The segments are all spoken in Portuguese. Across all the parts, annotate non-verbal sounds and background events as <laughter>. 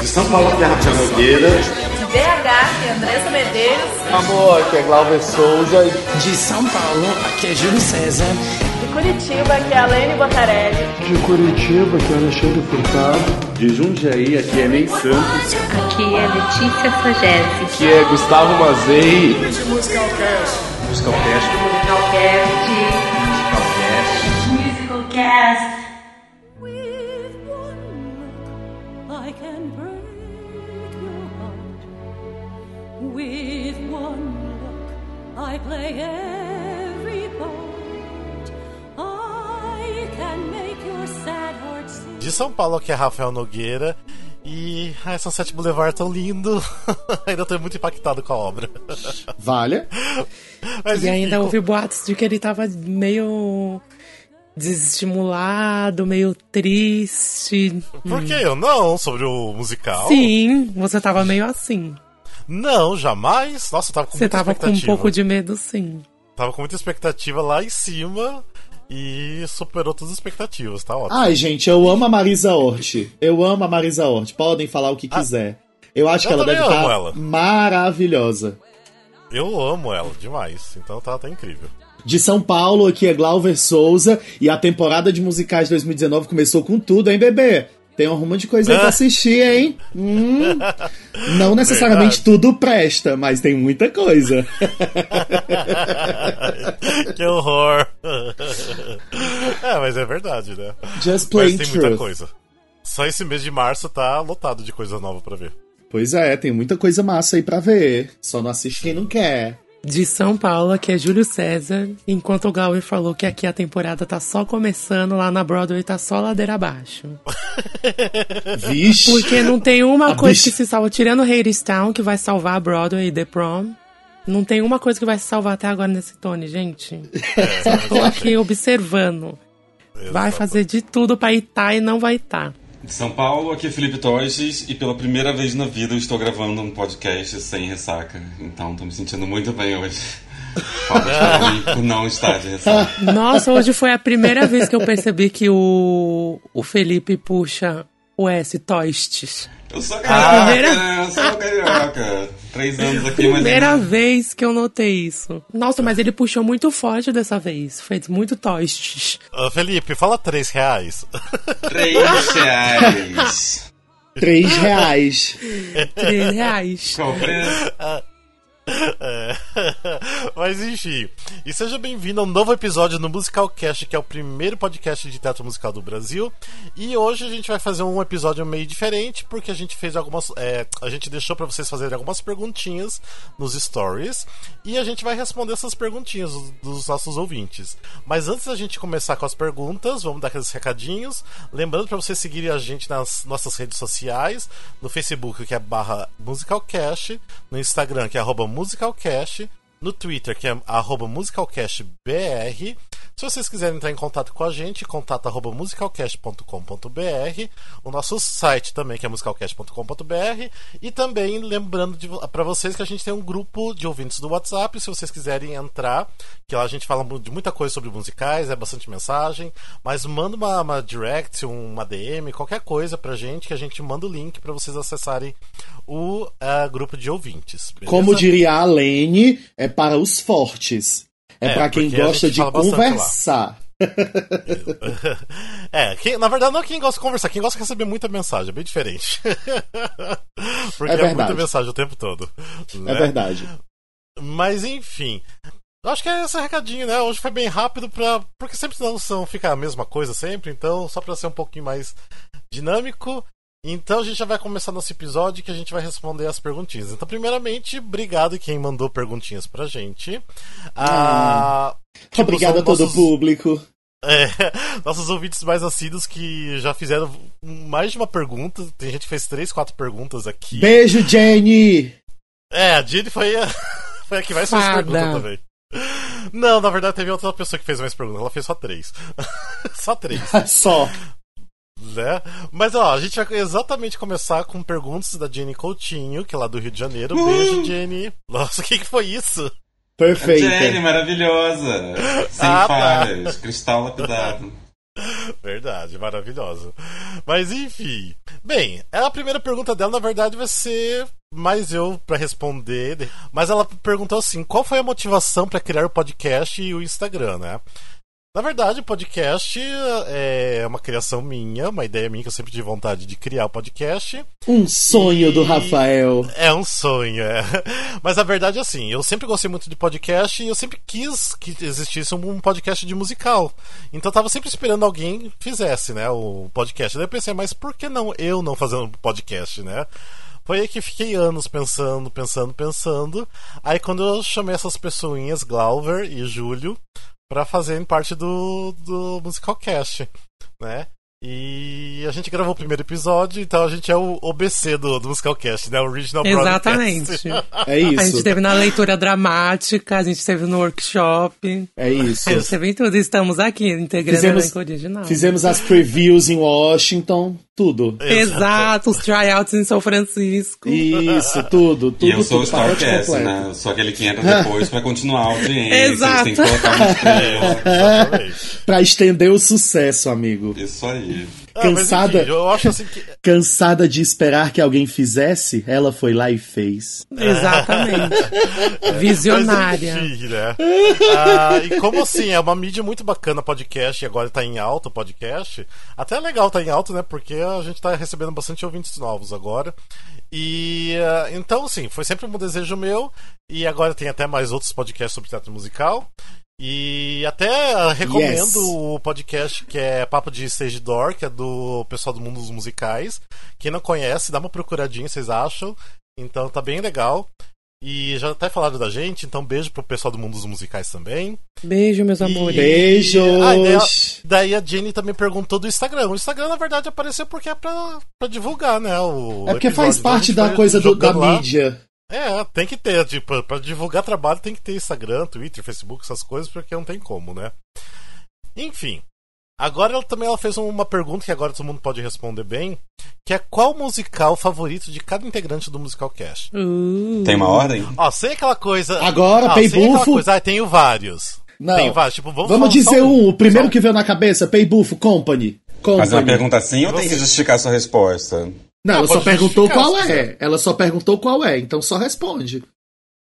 de São Paulo, que é Rafael Nogueira. De BH, que é Andressa Medeiros. Amor, aqui é Glauber Souza. De São Paulo, aqui é Júlio César. De Curitiba, que é Alene Botarelli. De Curitiba, que é Alexandre Furtado. De Jundiaí, aqui é Ney Santos. Aqui é Letícia Sagese. Aqui é Gustavo Mazei. Musicalcast. Musicalcast. Musicalcast. Musicalcast. Cast. With one look, I can break your heart. With one look, I play every part. I can make your sad heart sing. De São Paulo, que é Rafael Nogueira. E a Sunset Boulevard tão lindo. <laughs> ainda tô muito impactado com a obra. Vale. Mas, E enfim, ainda com- houve boatos de que ele tava meio desestimulado, meio triste. Por que eu não? Sobre o musical? Sim, você tava meio assim. Não, jamais. Nossa, eu tava com Você muita tava com um pouco de medo, sim. Tava com muita expectativa lá em cima e superou todas as expectativas, tá ótimo. Ai, gente, eu amo a Marisa Hort. Eu amo a Marisa Hort. Podem falar o que quiser. Eu acho que eu ela deve estar ela. maravilhosa. Eu amo ela demais, então tá, tá incrível. De São Paulo, aqui é Glauber Souza. E a temporada de musicais 2019 começou com tudo, hein, bebê? Tem um rumo de coisa aí pra <laughs> assistir, hein? Hum. Não necessariamente Verdade. tudo presta, mas tem muita coisa. <laughs> que horror! é, mas é verdade, né? Just Mas plain tem muita truth. coisa. Só esse mês de março tá lotado de coisa nova pra ver. Pois é, tem muita coisa massa aí pra ver. Só não assiste quem não quer. De São Paulo, que é Júlio César. Enquanto o Glauber falou que aqui a temporada tá só começando, lá na Broadway tá só ladeira abaixo. <laughs> Vixe. Porque não tem uma A coisa bicha- que se salva, tirando Hadestown, que vai salvar a Broadway e The Prom. Não tem uma coisa que vai se salvar até agora nesse Tony, gente. Só tô aqui observando. Vai fazer de tudo pra estar e não vai estar. São Paulo, aqui é Felipe Torres e pela primeira vez na vida eu estou gravando um podcast sem ressaca. Então tô me sentindo muito bem hoje. <laughs> Não estar de ressaca. Nossa, hoje foi a primeira vez que eu percebi que o, o Felipe puxa o S, Toistes. Eu sou carioca, primeira- né? Eu sou carioca. Três anos aqui, mas. Primeira vez que eu notei isso. Nossa, mas ele puxou muito forte dessa vez. Fez muito Toistes. Ô, Felipe, fala três reais. Três reais. Três reais. Três reais. Qual o preço? É. <laughs> Mas enfim, e seja bem-vindo a um novo episódio no Musicalcast, que é o primeiro podcast de teatro musical do Brasil. E hoje a gente vai fazer um episódio meio diferente, porque a gente fez algumas. é, a gente deixou pra vocês fazerem algumas perguntinhas nos stories e a gente vai responder essas perguntinhas dos- nossos ouvintes. Mas antes da gente começar com as perguntas, vamos dar aqueles recadinhos. Lembrando pra vocês seguirem a gente nas nossas redes sociais, no Facebook, que é barra Musicalcast, no Instagram, que é arroba Musicalcast, no Twitter, que é musicalcastbr. Se vocês quiserem entrar em contato com a gente, contato arroba musicalcast.com.br. O nosso site também, que é musicalcast.com.br. E também lembrando para vocês que a gente tem um grupo de ouvintes do WhatsApp, se vocês quiserem entrar, que lá a gente fala de muita coisa sobre musicais, é bastante mensagem, mas manda uma, uma direct, uma DM, qualquer coisa pra gente, que a gente manda o link para vocês acessarem o eh, grupo de ouvintes. beleza? Como diria a Lene, é para os fortes. É, É, pra quem gosta de conversar. <laughs> É, quem- na verdade não é quem gosta de conversar, quem gosta de receber muita mensagem, é bem diferente. <laughs> Porque É é, verdade. muita mensagem o tempo todo. É né? verdade. Mas enfim. Acho que é esse recadinho, né? Hoje foi bem rápido pra. Porque sempre não são, fica a mesma coisa sempre, então só pra ser um pouquinho mais dinâmico. Então a gente já vai começar nosso episódio que a gente vai responder as perguntinhas. Então, primeiramente, obrigado quem mandou perguntinhas pra gente. Ah, tipo, Obrigado a todo o nossos- público. é, <laughs> nossos ouvintes mais assíduos que já fizeram mais de uma pergunta. Tem gente que fez três, quatro perguntas aqui. Beijo, Jenny! É, a Jenny foi a, <laughs> foi a que mais fez pergunta também. Não, na verdade teve outra pessoa que fez mais perguntas. Ela fez só três. <laughs> só três. Só. Né? Mas ó, a gente vai exatamente começar com perguntas da Jenny Coutinho, que é lá do Rio de Janeiro. Beijo, Jenny. Nossa, o que, que foi isso? Perfeita. Jenny, maravilhosa. Sem Ah, tá. falhas. Cristal lapidado. Verdade, maravilhosa. Mas enfim. Bem, a primeira pergunta dela, na verdade, vai ser mais eu para responder. Mas ela perguntou assim: qual foi a motivação para criar o podcast e o Instagram, né? Na verdade, o podcast é uma criação minha, uma ideia minha que eu sempre tive vontade de criar o podcast. Um sonho e... do Rafael. É um sonho, é. <laughs> Mas a verdade é assim, eu sempre gostei muito de podcast e eu sempre quis que existisse um podcast de musical. Então eu tava sempre esperando alguém fizesse, né, o podcast. Daí eu pensei, mas por que não eu não fazendo um podcast, né? Foi aí que fiquei anos pensando, pensando, pensando. Aí quando eu chamei essas pessoinhas, Glauber e Júlio, para fazerem parte do, do Musical Cast, né? E a gente gravou o primeiro episódio, então a gente é o OBC do, do Musicalcast, né? O Original Exatamente. <laughs> é isso. A gente teve na leitura dramática, a gente teve no workshop. É isso. A gente teve em tudo. Estamos aqui, integrando fizemos, o original. Fizemos as previews em Washington, tudo. Exato, os tryouts em São Francisco. Isso, tudo, tudo. E eu sou tudo, o Starcast, né? Eu sou aquele que entra depois pra continuar a audiência. Exato. Tem que colocar uma estrela. <laughs> pra estender o sucesso, amigo. Isso aí. Ah, cansada, enfim, eu acho assim que... cansada de esperar que alguém fizesse, ela foi lá e fez. Exatamente. <laughs> Visionária. Mas, enfim, né? ah, e como assim, é uma mídia muito bacana podcast e agora tá em alta o podcast. Até é legal tá em alta, né? Porque a gente tá recebendo bastante ouvintes novos agora. E uh, então, assim, foi sempre um desejo meu. E agora tem até mais outros podcasts sobre teatro musical. E até recomendo yes. o podcast que é Papo de Stage Door, que é do pessoal do mundo dos musicais. Quem não conhece, dá uma procuradinha, vocês acham. Então tá bem legal. E já até falaram da gente, então beijo pro pessoal do mundo dos musicais também. Beijo, meus amores. Beijos! Ah, daí, a, daí, a Jenny também perguntou do Instagram. O Instagram, na verdade, apareceu porque é pra, pra divulgar, né? O é porque faz parte da coisa do, da lá. mídia. É, tem que ter, tipo, pra divulgar trabalho tem que ter Instagram, Twitter, Facebook, essas coisas, porque não tem como, né? Enfim. Agora ela também ela fez uma pergunta que agora todo mundo pode responder bem, que é qual musical favorito de cada integrante do Musical Cast? Uh. Tem uma ordem? Ó, sem aquela coisa. Agora, ah, Peibufo. Ah, tenho vários. Não. Tem vários. Tipo, vamos, vamos dizer um, o primeiro só... que veio na cabeça, Peibufo, Company. Company. Fazer uma pergunta assim ou tem que justificar sua resposta? Não, ela só perguntou qual é. Ela só perguntou qual é, então só responde.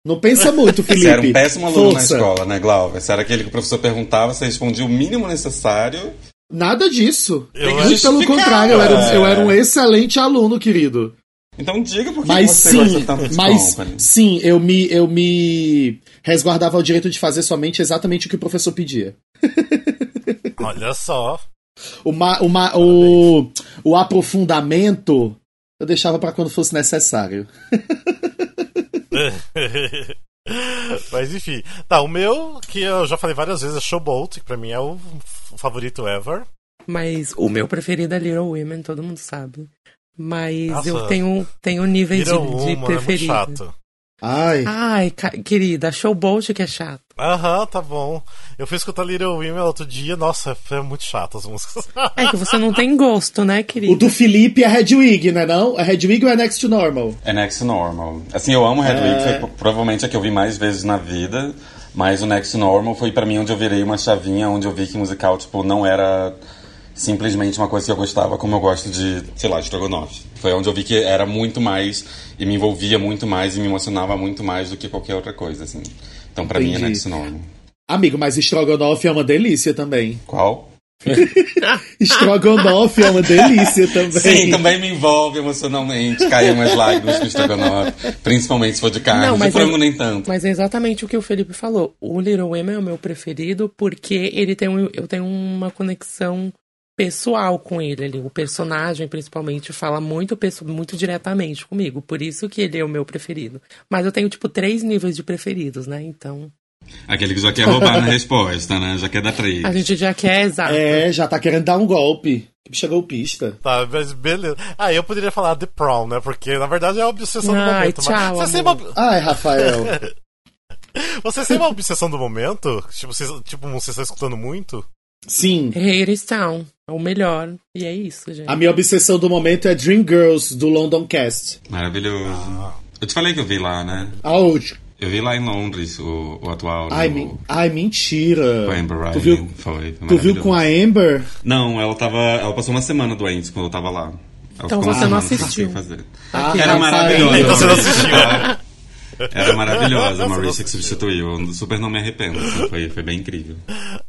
Não pensa muito, <laughs> Felipe. Você era um péssimo aluno Força. na escola, né, Glauber? Você era aquele que o professor perguntava, você respondia o mínimo necessário. Nada disso. Eu Muito pelo contrário, eu era, eu era um excelente aluno, querido. Então diga por que mas você sim, gosta tanto de mas company. sim, eu me, eu me resguardava o direito de fazer somente exatamente o que o professor pedia. Olha só. O, ma, o, ma, o, o aprofundamento eu deixava para quando fosse necessário. <laughs> Mas enfim. Tá, o meu, que eu já falei várias vezes, é Showboat, que pra mim é o favorito ever. Mas o meu preferido é Little Women, todo mundo sabe. Mas Nossa, eu tenho, tenho níveis de, de Woman preferido. É muito chato. Ai. Ai, querida, Showboat que é chato. Aham, tá bom. Eu fui escutar Little Women outro dia, nossa, foi muito chato as músicas. É que você não tem gosto, né, querido? O do Felipe é Hedwig, né não? É Hedwig ou é Next to Normal? É Next to Normal. Assim, eu amo Hedwig, é... foi provavelmente a que eu vi mais vezes na vida, mas o Next to Normal foi para mim onde eu virei uma chavinha, onde eu vi que musical, tipo, não era simplesmente uma coisa que eu gostava, como eu gosto de, sei lá, de Strogonoff. Foi onde eu vi que era muito mais e me envolvia muito mais e me emocionava muito mais do que qualquer outra coisa, assim. Então, para mim, é Normal. Amigo, mas Strogonoff é uma delícia também. Qual? <laughs> <laughs> Strogonoff é uma delícia também. Sim, também me envolve emocionalmente. Caem umas lágrimas com Strogonoff. Principalmente se for de carne. Não, de frango, é, nem tanto. Mas é exatamente o que o Felipe falou. O Little Women é o meu preferido porque ele tem um, eu tenho uma conexão pessoal com ele ali. O personagem, principalmente, fala muito, muito diretamente comigo. Por isso que ele é o meu preferido. Mas eu tenho, tipo, três níveis de preferidos, né? Então. Aquele que já quer roubar na resposta, né? Já quer dar três. A gente já quer, exato. É, já tá querendo dar um golpe. Que golpista. Tá, mas beleza. Ah, eu poderia falar The Prom, né? Porque na verdade é a obsessão Ai, do momento. Tchau, mas você uma... Ai, Rafael. <laughs> você tem uma obsessão do momento? Tipo, você, tipo, você está escutando muito? Sim. Haterstown. É o melhor. E é isso, gente. A minha obsessão do momento é Dream Girls, do London Cast. Maravilhoso. Ah. Eu te falei que eu vi lá, né? Aonde? Eu vi lá em Londres o, o atual. Ai, men- ai, mentira. Com a Amber Ryan. Tu viu, Foi, foi tu viu com a maravilhoso. Amber? Não, ela tava. Ela passou uma semana doente quando eu tava lá. Ela Então você não assistiu. fazer. Ah, Era rapaz. maravilhosa. Então você não assistiu. <laughs> Era maravilhosa, a Maurice que substituiu. Eu super não me arrependo. assim, foi, foi bem incrível.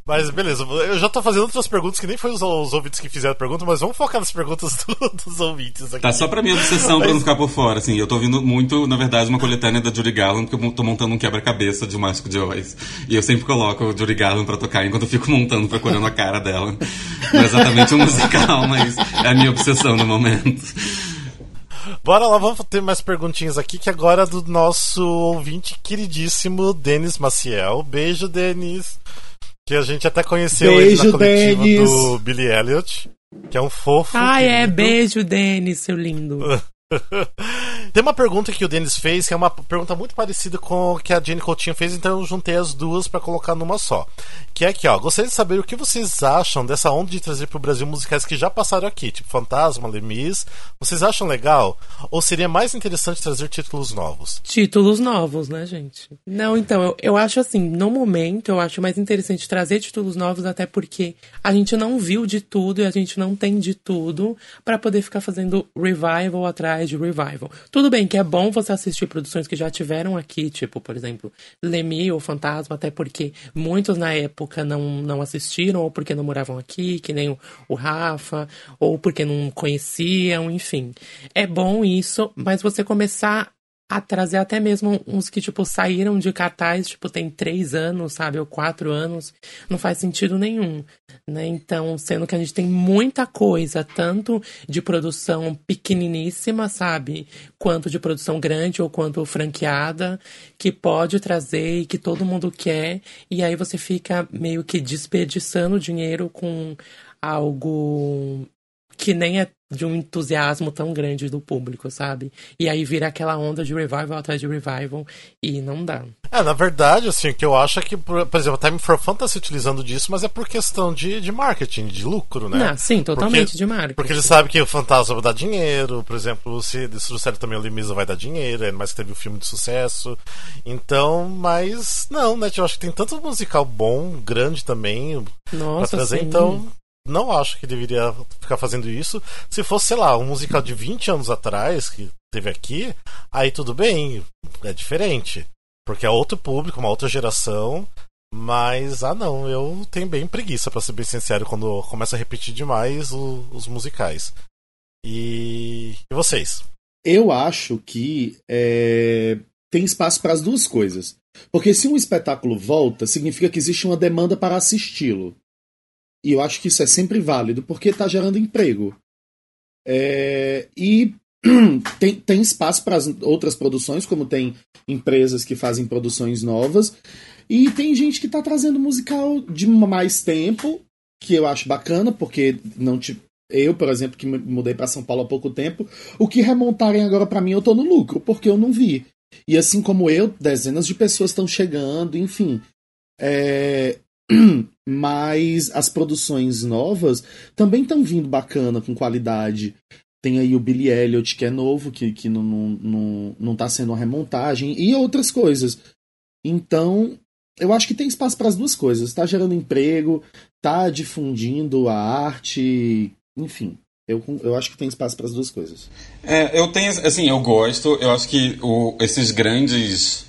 Mas beleza, eu já tô fazendo outras perguntas que nem foi os, os ouvintes que fizeram a pergunta, mas vamos focar nas perguntas do- dos ouvintes aqui. Tá só pra minha obsessão pra não ficar por fora, assim. Eu tô ouvindo muito, na verdade, uma coletânea da Judy Garland, porque eu tô montando um quebra-cabeça de Mágico de Oz. E eu sempre coloco o Judy Garland pra tocar enquanto eu fico montando, procurando a cara dela. Não é exatamente um <laughs> musical, mas é a minha obsessão no momento. Bora lá, vamos ter mais perguntinhas aqui, que agora é do nosso ouvinte queridíssimo, Denis Maciel. Beijo, Denis. Que a gente até conheceu ele Beijo, na coletiva Denis. do Billy Elliot, que é um fofo. Ai, é, beijo, Denis, seu lindo. <laughs> Tem uma pergunta que o Denis fez, que é uma pergunta muito parecida com que a Jane Coutinho fez, então eu juntei as duas pra colocar numa só. Que é aqui, ó. Gostaria de saber o que vocês acham dessa onda de trazer pro Brasil musicais que já passaram aqui, tipo Fantasma, Lemis. Vocês acham legal? Ou seria mais interessante trazer títulos novos? Títulos novos, né, gente? Não, então, eu, eu acho assim, no momento, eu acho mais interessante trazer títulos novos, até porque a gente não viu de tudo e a gente não tem de tudo pra poder ficar fazendo revival atrás de revival. Tudo bem que é bom você assistir produções que já tiveram aqui, tipo, por exemplo, Lemmy ou Fantasma, até porque muitos na época não, não assistiram, ou porque não moravam aqui, que nem o, o Rafa, ou porque não conheciam, enfim. É bom isso, mas você começar a trazer até mesmo uns que, tipo, saíram de cartaz, tipo, tem três anos, sabe, ou quatro anos, não faz sentido nenhum, né? Então, sendo que a gente tem muita coisa, tanto de produção pequeniníssima, sabe, quanto de produção grande ou quanto franqueada, que pode trazer e que todo mundo quer, e aí você fica meio que desperdiçando dinheiro com algo que nem é de um entusiasmo tão grande do público, sabe? E aí vira aquela onda de revival atrás de revival e não dá. É, na verdade, assim, o que eu acho é que, por, por exemplo, a Time for Fun tá se utilizando disso, mas é por questão de, de marketing, de lucro, né? Não, sim, totalmente Porque- de marketing. Porque eles sabem que o Fantasma vai dar dinheiro, por exemplo, se trouxeram também o Limisa vai dar dinheiro, ainda mais que teve o filme de sucesso. Então, mas não, né? Eu acho que tem tanto musical bom, grande também, pra Nossa, trazer, sim. então não acho que deveria ficar fazendo isso. Se fosse, sei lá, um musical de 20 anos atrás, que teve aqui, aí tudo bem, é diferente. Porque é outro público, uma outra geração. Mas, ah não, eu tenho bem preguiça, pra ser bem sincero, quando começa a repetir demais o- os musicais. E. E vocês? Eu acho que é, tem espaço para as duas coisas. Porque se um espetáculo volta, significa que existe uma demanda para assisti-lo. E eu acho que isso é sempre válido, porque está gerando emprego. É, e <clears throat> tem, tem espaço para as outras produções, como tem empresas que fazem produções novas. E tem gente que está trazendo musical de mais tempo, que eu acho bacana, porque não te, eu, por exemplo, que mudei para São Paulo há pouco tempo, o que remontarem agora para mim, eu tô no lucro, porque eu não vi. E assim como eu, dezenas de pessoas estão chegando, enfim. É, <clears throat> Mas as produções novas também estão vindo bacana, com qualidade. Tem aí o Billy Elliot, que é novo, que, que não, não, não, não tá sendo uma remontagem, e outras coisas. Então, eu acho que tem espaço para as duas coisas. Está gerando emprego, tá difundindo a arte, enfim. Eu, eu acho que tem espaço para as duas coisas. É, eu tenho, assim, eu gosto, eu acho que o, esses grandes.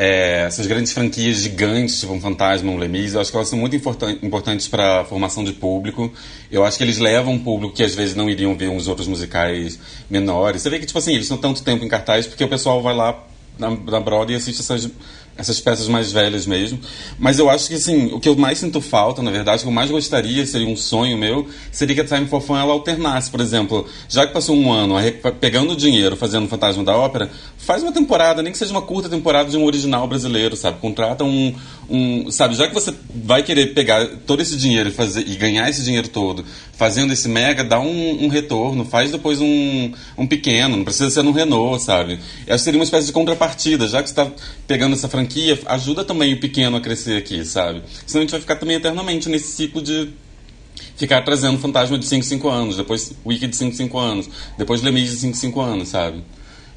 É, essas grandes franquias gigantes, tipo um Fantasma, um Lemis, eu acho que elas são muito importan importantes para a formação de público. Eu acho que eles levam um público que às vezes não iriam ver uns outros musicais menores. Você vê que, tipo assim, eles estão tanto tempo em cartaz porque o pessoal vai lá na, na Broadway e assiste essas, essas peças mais velhas mesmo. Mas eu acho que, assim, o que eu mais sinto falta, na verdade, o que eu mais gostaria, seria um sonho meu, seria que a Time for Fun ela alternasse. Por exemplo, já que passou um ano pegando dinheiro, fazendo Fantasma da Ópera, faz uma temporada, nem que seja uma curta temporada de um original brasileiro, sabe? Contrata um, um sabe, já que você vai querer pegar todo esse dinheiro e, fazer, e ganhar esse dinheiro todo fazendo esse mega, dá um, um retorno, faz depois um, um pequeno, não precisa ser no Renault, sabe? Eu acho que seria uma espécie de contrapartida, já que você está pegando essa franquia, ajuda também o pequeno a crescer aqui, sabe? Senão a gente vai ficar também eternamente nesse ciclo de ficar trazendo fantasma de 5 5 anos, depois Wiki de 5 5 anos, depois Lemis de 5 5 anos, sabe?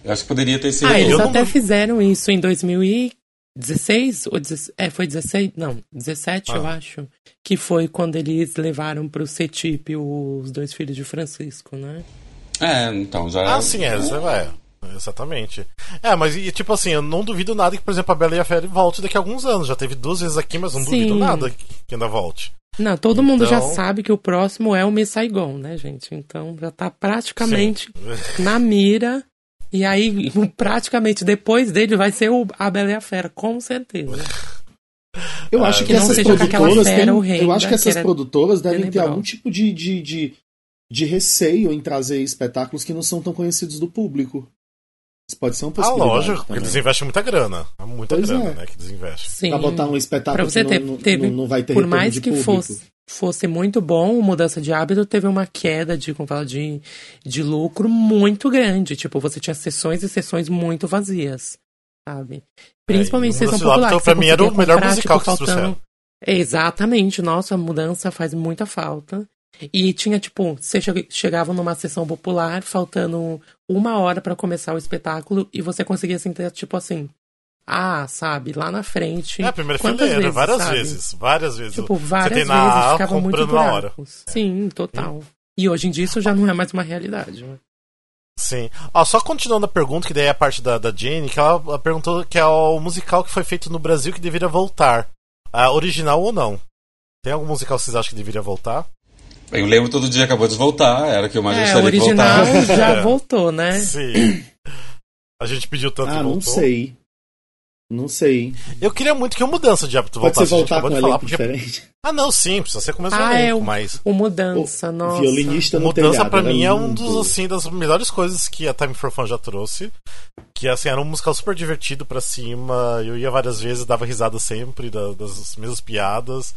Eu acho que poderia ter sido. Ah, eles até fizeram isso em 2016 ou 16, é, foi 16? Não, 17 eu Ah. acho, que foi quando eles levaram pro CETIP os dois filhos de Francisco, né? É, então já. Ah, sim, é, isso é. Exatamente. É, mas e, tipo assim, eu não duvido nada que, por exemplo, a Bela e a Fera volte daqui a alguns anos. Já teve duas vezes aqui, mas não Sim. duvido nada que ainda volte. Não, todo mundo já Então- sabe que o próximo é o Miss Saigon, né, gente? Então já tá praticamente na mira. E aí, praticamente depois dele vai ser o, a Bela e a Fera, com certeza. Eu acho Ah, que que não essas produtoras fera eu acho que que essas produtoras devem ter algum tipo de, de, de, de receio em trazer espetáculos que não são tão conhecidos do público. Isso pode ser uma Ah, possibilidade. lógico, porque também. eles investem muita grana. É Muita Pois grana, é. né, que eles investem. Sim. Pra botar um Pra espetáculo você que ter, não, teve, não, não vai ter por mais de que público. fosse, fosse muito bom, mudança de hábito teve uma queda de, como fala, de, de lucro muito grande. Tipo, você tinha sessões e sessões muito vazias, sabe? Principalmente É, sessão popular. Hábito, pra mim, era o melhor comprar, musical tipo, que faltando... Exatamente, nossa, a mudança faz muita falta. E tinha, tipo, você che- chegava numa sessão popular, faltando uma hora pra começar o espetáculo, e você conseguia sentir, tipo assim, ah, sabe, lá na frente. É, a primeira fileira, vezes, várias sabe? vezes. Várias vezes. Tipo, várias vezes, A ficava muito na hora. Sim, total. E hoje em dia isso já não é mais uma realidade. né? Sim. Ó, só continuando a pergunta, que daí é a parte da, da Jane, que ela ela perguntou que é o musical que foi feito no Brasil que deveria voltar. Ah, original ou não? Tem algum musical que vocês acham que deveria voltar? Eu lembro todo dia acabou de voltar, era o que eu mais É, o gostaria de original voltar. <laughs> já É. voltou, né? Sim. A gente pediu tanto Ah, e não voltou. sei. Não sei. Eu queria muito que o Mudança de Hábito Pode voltasse. gente voltar acabou com um de falar, elenco porque... diferente. Ah, não, sim, precisa ser com o mesmo Ah, é elenco, o, mas... o Mudança, O nossa. Violinista no Mudança telhado. pra era mim é um dos assim das melhores coisas que a Time for Fun já trouxe. Que assim, era um musical super divertido pra cima. Eu ia várias vezes, dava risada sempre da- das mesmas piadas.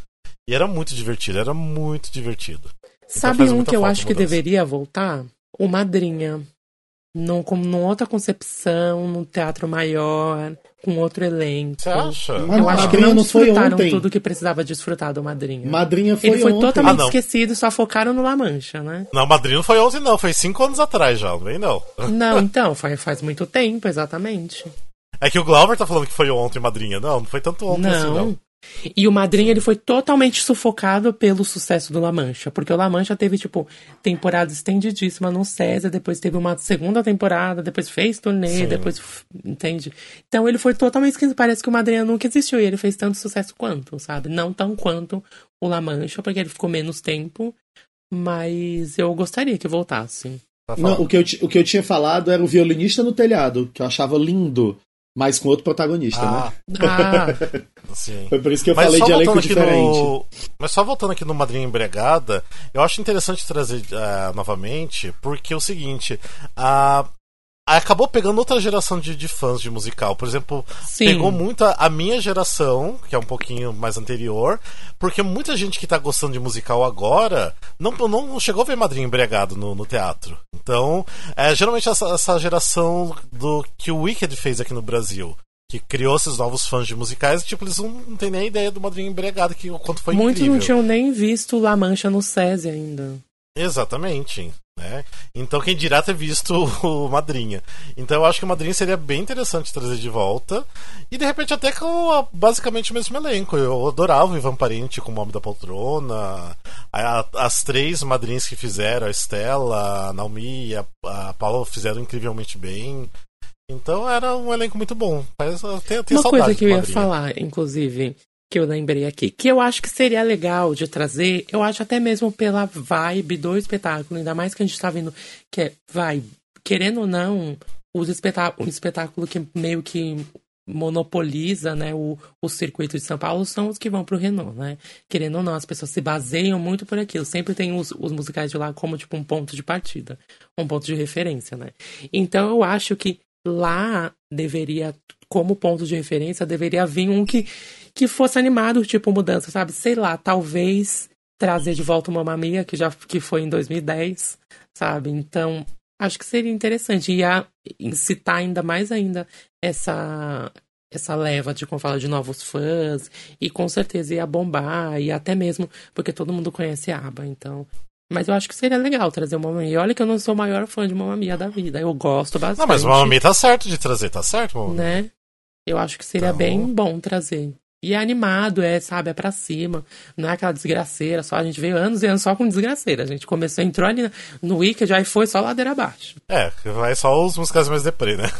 E era muito divertido, era muito divertido. Então Sabe um que eu acho que deveria voltar? O Madrinha. Num, com, numa outra concepção, num teatro maior, com outro elenco. Você acha? Mas Eu acho que Madrinha não não foi desfrutaram ontem. tudo que precisava desfrutar do Madrinha. Madrinha foi Ele foi ontem. totalmente Ah, não. esquecido, só focaram no La Mancha, né? Não, Madrid não foi ontem, não, foi cinco anos atrás já, não vem não. <laughs> Não, então, faz, faz muito tempo, exatamente. É que o Glauber tá falando que foi ontem, Madrinha. Não, não foi tanto ontem assim, Não. E o Madrinha, ele foi totalmente sufocado pelo sucesso do La Mancha. Porque o La Mancha teve, tipo, temporada estendidíssima no César, depois teve uma segunda temporada, depois fez turnê, Sim. depois. Entende? Então ele foi totalmente esquecido. Parece que o Madrinha nunca existiu e ele fez tanto sucesso quanto, sabe? Não tão quanto o La Mancha, porque ele ficou menos tempo. Mas eu gostaria que voltasse. Não, o que, eu, o que eu tinha falado era o violinista no telhado, que eu achava lindo, mas com outro protagonista, Ah, né? <laughs> Ah, sim. Foi por isso que eu Mas falei de elenco diferente. no. Mas só voltando aqui no Madrinha Embregada, eu acho interessante trazer eh, novamente, porque é o seguinte. A. Acabou pegando outra geração de, de fãs de musical. Por exemplo, sim. pegou muito a, a minha geração, que é um pouquinho mais anterior, porque muita gente que tá gostando de musical agora não, não chegou a ver Madrinha Embregado no, no teatro. Então, é, geralmente essa, essa geração do que o Wicked fez aqui no Brasil. Que criou esses novos fãs de musicais, tipo, eles não, não têm nem ideia do Madrinha Embregado, que o quanto foi Muitos incrível. não tinham nem visto La Mancha no SESI ainda. Exatamente. Né? Então quem dirá ter visto <laughs> o Madrinha. Então eu acho que o Madrinha seria bem interessante trazer de volta. E de repente até com basicamente o mesmo elenco. Eu adorava o Ivan Parente com o Nome da Poltrona. As três madrinhas que fizeram, a Estela, a Naomi e a, a Paula fizeram incrivelmente bem. Então era um elenco muito bom. Eu tenho Uma saudade coisa que eu ia Madrinha. falar, inclusive, que eu lembrei aqui, que eu acho que seria legal de trazer, eu acho até mesmo pela vibe do espetáculo, ainda mais que a gente tá vendo que é, vai, querendo ou não, os espetá um espetáculo que meio que monopoliza, né, o, o circuito de São Paulo são os que vão pro Renault, né? Querendo ou não, as pessoas se baseiam muito por aquilo. Sempre tem os, os musicais de lá como, tipo, um ponto de partida, um ponto de referência, né? Então eu acho que lá deveria, como ponto de referência, deveria vir um que, que fosse animado, tipo mudança, sabe? Sei lá, talvez trazer de volta uma mamia que já que foi em 2010, sabe? Então, acho que seria interessante. Ia incitar ainda mais ainda essa essa leva de como fala de novos fãs e com certeza ia bombar e até mesmo porque todo mundo conhece a aba então Mas eu acho que seria legal trazer o Mamma Mia. Olha que eu não sou o maior fã de Mamma Mia da vida. Eu gosto bastante. Não, mas o Mamma Mia tá certo de trazer, tá certo, Mamma? Né? Eu acho que seria Então- bem bom trazer. E é animado, é, sabe, é pra cima. Não é aquela desgraceira só. A gente veio anos e anos só com desgraceira. A gente começou, entrou ali no Wicked, aí foi só ladeira abaixo. É, vai só os musicais mais deprê, né?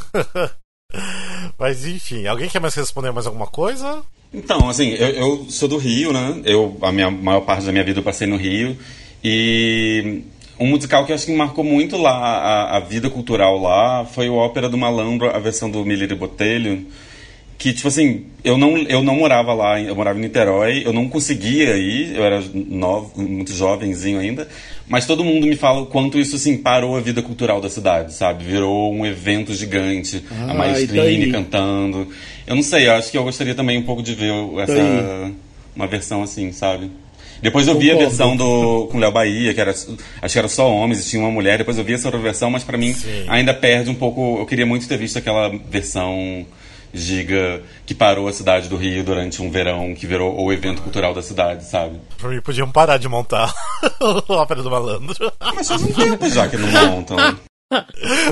<laughs> Mas enfim, alguém quer mais responder mais alguma coisa? Então, assim, eu, eu sou do Rio, né? Eu, a minha maior parte da minha vida eu passei no Rio. E um musical que eu acho que marcou muito lá a, a vida cultural lá foi o Ópera do Malandro, a versão do Miller Botelho. Que, tipo assim, eu não, eu não morava lá, eu morava em Niterói, eu não conseguia ir, eu era novo, muito jovenzinho ainda, mas todo mundo me fala o quanto isso, assim, parou a vida cultural da cidade, sabe? Virou um evento gigante, Ah, a Maestrine daí? cantando. Eu não sei, eu acho que eu gostaria também um pouco de ver essa, Daí? uma versão assim, sabe? Depois eu vi a versão do com Léo Bahia, que era acho que era só homens e tinha uma mulher. Depois eu vi essa outra versão, mas pra mim Sim. ainda perde um pouco. Eu queria muito ter visto aquela versão giga que parou a cidade do Rio durante um verão, que virou o evento cultural da cidade, sabe? Por mim, podiam parar de montar <laughs> a Ópera do Malandro. Mas faz um tempo já que não montam.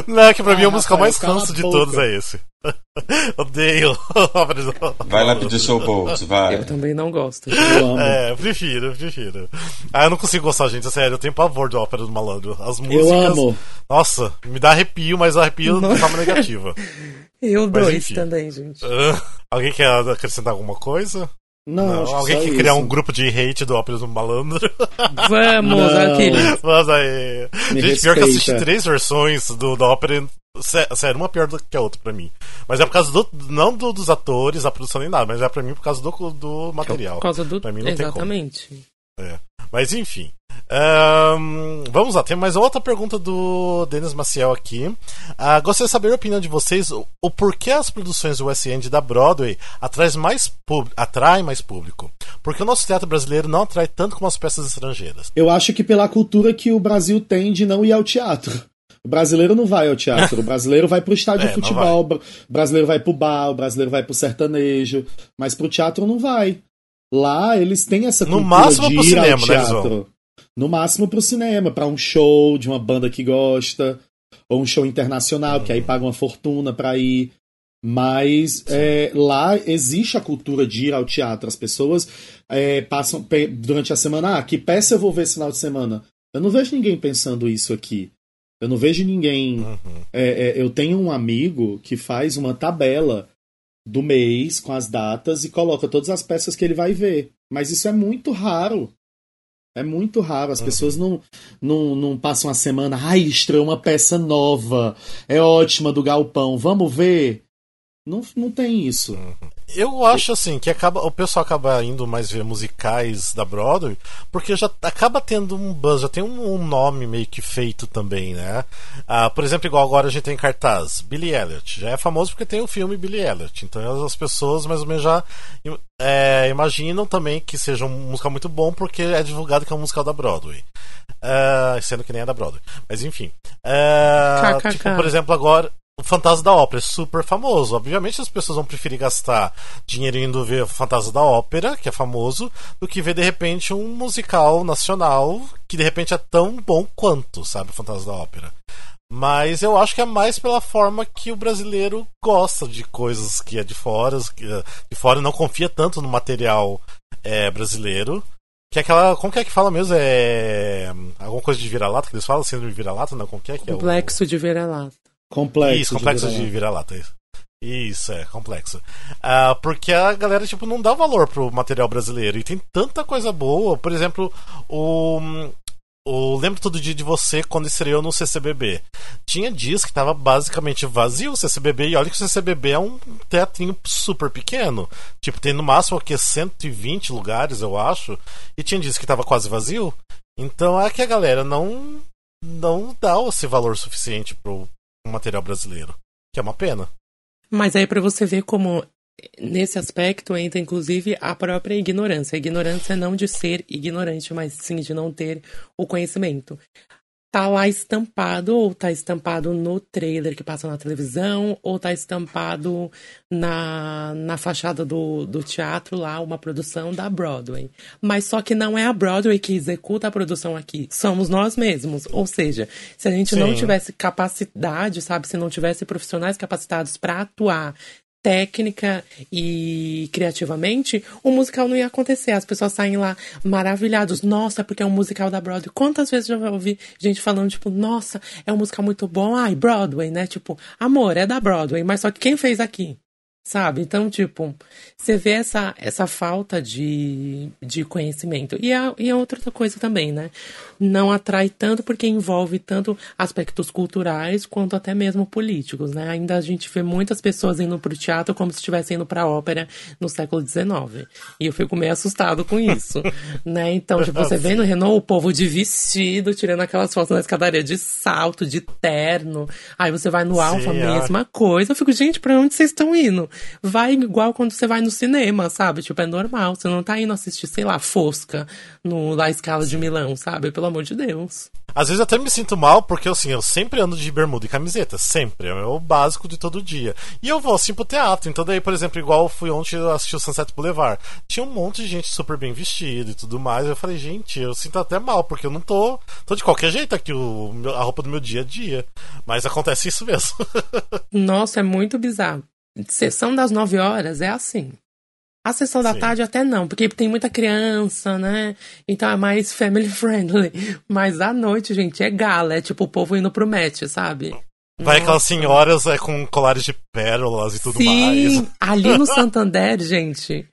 Não, é que pra mim é Ah, musical Rafael, mais canso a de boca. todos é esse. <laughs> Odeio a Ópera do Vai lá pedir showboat, vai. Eu também não gosto. Eu amo. É, eu prefiro, eu prefiro. Ah, eu não consigo gostar, gente, é sério, eu tenho pavor de Ópera do Malandro. As músicas. Eu amo. Nossa, me dá arrepio, mas arrepio de forma negativa. <laughs> Eu Mas dois enfim. também, gente. Ah, alguém quer acrescentar alguma coisa? Não, que Alguém só quer criar um grupo de hate do Ópera do Malandro? Vamos, Não. aquele. Mas aí. Me gente, pior que eu assisti respeita. três versões do, da ópera. sé- Sério, uma pior do que a outra pra mim. Mas é por causa do. Não do- dos atores, a produção nem nada, mas é pra mim por causa do, do material. Por causa do. Pra mim não tem como. Exatamente. É. Mas enfim. Ahn, vamos lá, tem mais outra pergunta do Denis Maciel aqui. Ah, gostaria de saber a opinião de vocês o, o porquê as produções do West End da Broadway atrai mais, pub- atrai mais público. Porque o nosso teatro brasileiro não atrai tanto como as peças estrangeiras. Eu acho que pela cultura que o Brasil tem de não ir ao teatro. O brasileiro não vai ao teatro, o brasileiro vai pro estádio <laughs> É, de futebol, o brasileiro vai pro bar, o brasileiro vai pro sertanejo, mas pro teatro não vai. Lá eles têm essa No cultura máximo de pro ir cinema, ao né, teatro. No máximo pro cinema, pra um show de uma banda que gosta, ou um show internacional, que aí Uhum. paga uma fortuna pra ir. Mas é, lá existe a cultura de ir ao teatro. As pessoas é, passam durante a semana, ah, que peça eu vou ver esse final de semana? Eu não vejo ninguém pensando isso aqui. Eu não vejo ninguém. Uhum. é, é, eu tenho um amigo que faz uma tabela do mês com as datas e coloca todas as peças que ele vai ver. Mas isso é muito raro. É muito raro. As Uhum. pessoas não, não, não passam a semana. Ai, estreou uma peça nova. É ótima do Galpão. Vamos ver? Não, não tem isso. Eu acho assim que acaba, o pessoal acaba indo mais ver musicais da Broadway porque já acaba tendo um buzz, já tem um, um nome meio que feito também, né? Ah, por exemplo, igual agora a gente tem em cartaz Billy Elliot, já é famoso porque tem o filme Billy Elliot, então as pessoas mais ou menos já é, imaginam também que seja um musical muito bom porque é divulgado que é um musical da Broadway. Ah, sendo que nem é da Broadway, mas enfim. KKK. tipo, por exemplo, agora o Fantasma da Ópera é super famoso. Obviamente as pessoas vão preferir gastar dinheiro indo ver o Fantasma da Ópera, que é famoso, do que ver de repente um musical nacional que de repente é tão bom quanto, sabe, o Fantasma da Ópera. Mas eu acho que é mais pela forma que o brasileiro gosta de coisas que é de fora, que é de fora não confia tanto no material é, brasileiro. Que é aquela. Como que é que fala mesmo? É. Alguma coisa de vira-lata que eles falam? Síndrome de vira-lata? Não, como que é que é? Complexo de vira-lata. Complexo. Isso, complexo de vira-lata. isso. Isso, é, complexo. Ah, porque a galera, tipo, não dá valor pro material brasileiro. E tem tanta coisa boa. Por exemplo, o. O Lembro Todo Dia de Você quando estreou no CCBB. Tinha dias que tava basicamente vazio o CCBB. E olha que o CCBB é um teatrinho super pequeno. Tipo, tem no máximo aqui 120 lugares, eu acho. E tinha dias que tava quase vazio. Então é que a galera não, não dá esse valor suficiente pro material brasileiro. Que é uma pena. Mas aí pra você ver como nesse aspecto entra inclusive a própria ignorância. A ignorância não de ser ignorante, mas sim de não ter o conhecimento. Tá lá estampado, ou tá estampado no trailer que passa na televisão, ou tá estampado na, na fachada do, do teatro lá, uma produção da Broadway. Mas só que não é a Broadway que executa a produção aqui, somos nós mesmos. Ou seja, se a gente Sim. não tivesse capacidade, sabe, se não tivesse profissionais capacitados para atuar técnica e criativamente, o musical não ia acontecer. As pessoas saem lá maravilhados. Nossa, porque é um musical da Broadway. Quantas vezes eu já ouvi gente falando, tipo, nossa, é um musical muito bom. Ai, Broadway, né? Tipo, amor, é da Broadway, mas só que quem fez aqui? Sabe? Então, tipo, você vê essa, essa falta de, de conhecimento. E a, e a outra coisa também, né? Não atrai tanto porque envolve tanto aspectos culturais quanto até mesmo políticos, né? Ainda a gente vê muitas pessoas indo pro teatro como se estivessem indo pra ópera no século XIX. E eu fico meio assustado com isso, <laughs> né? Então, tipo, você vê no Renault o povo de vestido, tirando aquelas fotos na escadaria de salto, de terno. Aí você vai no Alfa, a mesma coisa. Eu fico, gente, pra onde vocês estão indo? Vai igual quando você vai no cinema, sabe? Tipo, é normal. Você não tá indo assistir, sei lá, Fosca no La Escala de Milão, sabe? Pelo amor de Deus. Às vezes eu até me sinto mal, porque assim, eu sempre ando de bermuda e camiseta, sempre. É o básico de todo dia. E eu vou assim pro teatro. Então, daí, por exemplo, igual eu fui ontem assistir o Sunset Boulevard. Tinha um monte de gente super bem vestida e tudo mais. Eu falei, gente, eu sinto até mal, porque eu não tô. tô de qualquer jeito aqui, o, a roupa do meu dia a dia. Mas acontece isso mesmo. <laughs> Nossa, é muito bizarro. Sessão das 9 horas é assim. A sessão da Sim. tarde até não, porque tem muita criança, né? Então é mais family <laughs> friendly. Mas à noite, gente, é gala. É tipo o povo indo pro match, sabe? Vai Nossa. aquelas senhoras é, com colares de pérolas e tudo Sim, mais. ali no <laughs> Santander, gente.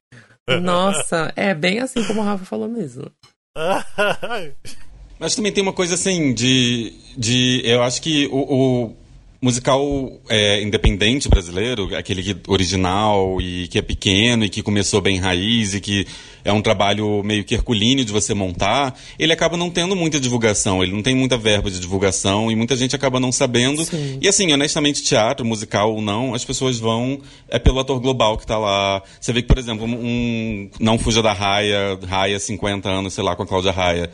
Nossa, é bem assim como o Rafa falou mesmo. <laughs> Mas também tem uma coisa assim de. de eu acho que o, o musical é, independente brasileiro, aquele original e que é pequeno e que começou bem raiz e que é um trabalho meio que herculíneo de você montar, ele acaba não tendo muita divulgação, ele não tem muita verba de divulgação e muita gente acaba não sabendo. Sim. E assim, honestamente, teatro, musical ou não, as pessoas vão é pelo ator global que está lá. Você vê que, por exemplo, um Não Fuja da Raia, Raia 50 anos, sei lá, com a Cláudia Raia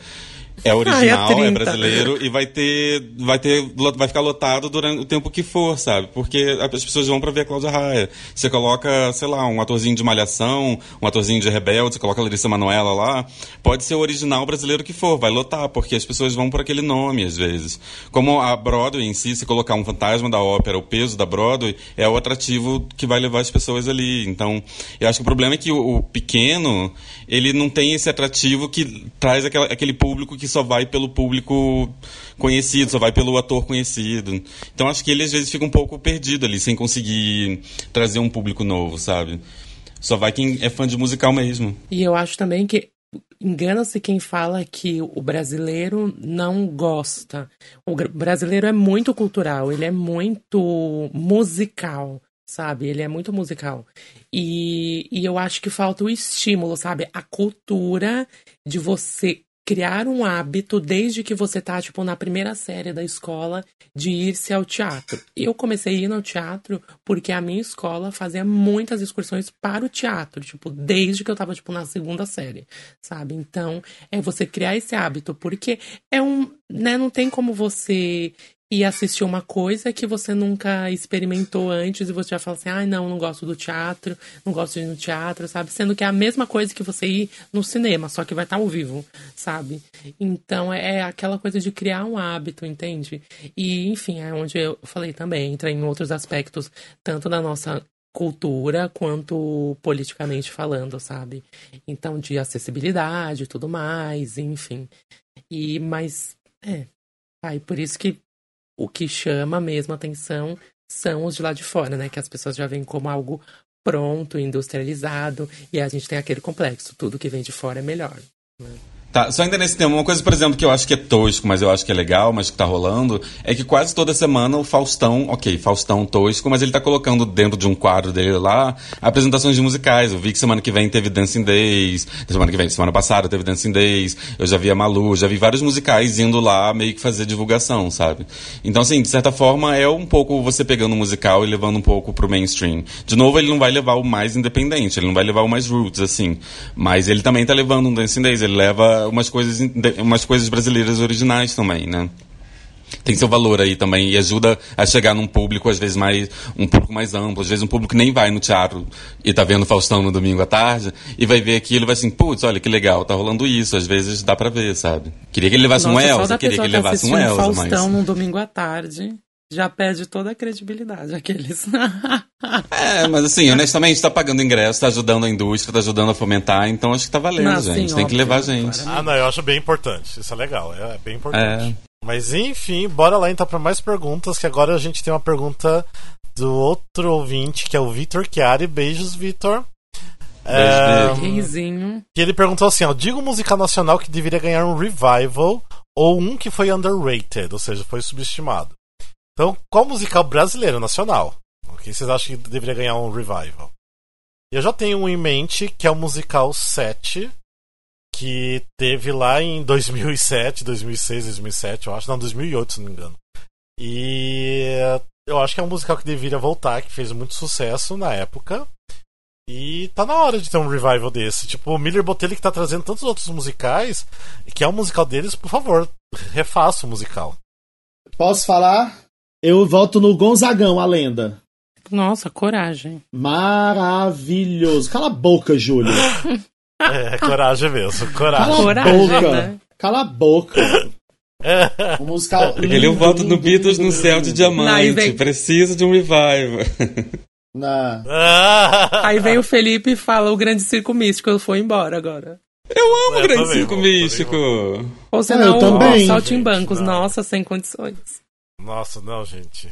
é original, Ai, é, é, brasileiro e vai ter, vai ter, vai ficar lotado durante o tempo que for, sabe? Porque as pessoas vão para ver a Cláudia Raia. Você coloca, sei lá, um atorzinho de Malhação, um atorzinho de Rebelde, você coloca a Larissa Manoela lá, pode ser o original brasileiro que for, vai lotar, porque as pessoas vão por aquele nome às vezes. Como a Broadway em si, se colocar um fantasma da ópera, o peso da Broadway, é o atrativo que vai levar as pessoas ali. Então, eu acho que o problema é que o, o pequeno, ele não tem esse atrativo que traz aquela, aquele público que só vai pelo público conhecido, só vai pelo ator conhecido. Então acho que ele às vezes fica um pouco perdido ali, sem conseguir trazer um público novo, sabe? Só vai quem é fã de musical mesmo. E eu acho também que engana-se quem fala que o brasileiro não gosta. O brasileiro é muito cultural, ele é muito musical sabe? Ele é muito musical. E, e eu acho que falta o estímulo, sabe? A cultura de você criar um hábito desde que você tá, tipo, na primeira série da escola de ir-se ao teatro. Eu comecei a ir ao teatro porque a minha escola fazia muitas excursões para o teatro, tipo, desde que eu tava, tipo, na segunda série, sabe? Então, é você criar esse hábito, porque é um, né, não tem como você e assistir uma coisa que você nunca experimentou antes e você já fala assim, ai ah, não, não gosto do teatro, não gosto de ir no teatro, sabe? Sendo que é a mesma coisa que você ir no cinema, só que vai estar ao vivo, sabe? Então é aquela coisa de criar um hábito, entende? E enfim, é onde eu falei também, entra em outros aspectos, tanto da nossa cultura quanto politicamente falando, sabe? Então de acessibilidade e tudo mais, enfim. E mas é, aí por isso que o que chama mesmo atenção são os de lá de fora, né? Que as pessoas já veem como algo pronto, industrializado, e a gente tem aquele complexo, tudo que vem de fora é melhor. Né? Tá, só ainda nesse tema, uma coisa, por exemplo, que eu acho que é tosco, mas eu acho que é legal, mas que tá rolando, é que quase toda semana o Faustão, ok, Faustão tosco, mas ele tá colocando dentro de um quadro dele lá apresentações de musicais. Eu vi que semana que vem teve Dancing Days, semana que vem, semana passada teve Dancing Days, eu já vi a Malu, já vi vários musicais indo lá meio que fazer divulgação, sabe? Então, assim, de certa forma é um pouco você pegando o musical e levando um pouco pro mainstream. De novo, ele não vai levar o mais independente, ele não vai levar o mais roots, assim, mas ele também tá levando um Dancing Days, ele leva umas coisas, umas coisas brasileiras originais também, né? tem seu valor aí também e ajuda a chegar num público, às vezes, mais um público mais amplo. Às vezes um público que nem vai no teatro e tá vendo Faustão no domingo à tarde e vai ver aquilo e vai assim, putz, olha que legal, tá rolando isso. Às vezes dá pra ver, sabe? Queria que ele levasse Nossa, um Elsa, queria que ele tá levasse um Elsa, Faustão mas... num domingo à tarde já perde toda a credibilidade, aqueles. <laughs> É, mas assim, honestamente, tá pagando ingresso, tá ajudando a indústria, tá ajudando a fomentar, então acho que tá valendo, Não, gente. sim, Tem que óbvio, levar a gente. Ah, não, eu acho bem importante. Isso é legal, é bem importante. É. Mas enfim, bora lá então para mais perguntas, que agora a gente tem uma pergunta do outro ouvinte, que é o Vitor Chiari. Beijos, Vitor. É, Reizinho. que ele perguntou assim: ó, diga um musical nacional que deveria ganhar um revival ou um que foi underrated, ou seja, foi subestimado. Então, qual musical brasileiro nacional? O que vocês acham que deveria ganhar um revival? Eu já tenho um em mente que é o musical 7, que teve lá em 2007, 2006, 2007, eu acho, não, 2008, se não me engano. E eu acho que é um musical que deveria voltar, que fez muito sucesso na época. E tá na hora de ter um revival desse. Tipo, o Miller Botelli que tá trazendo tantos outros musicais, que é o musical deles, por favor, refaça o musical. Posso falar? Eu voto no Gonzagão, a lenda. Nossa, coragem. Maravilhoso. Cala a boca, Júlio. <laughs> É, coragem mesmo, coragem. Cala a Coragem, boca. né? Cala a boca. <laughs> É. Um musical. Ele eu voto no Beatles no céu de Não, diamante. vem- Precisa de um revival. <laughs> Na... Aí vem o Felipe e fala: o grande circo místico foi embora agora. Eu amo É, o grande também circo místico. Ou Ah, senão, eu também. o Saltimbancos. Gente, não. Nossa, sem condições. Nossa, não, gente.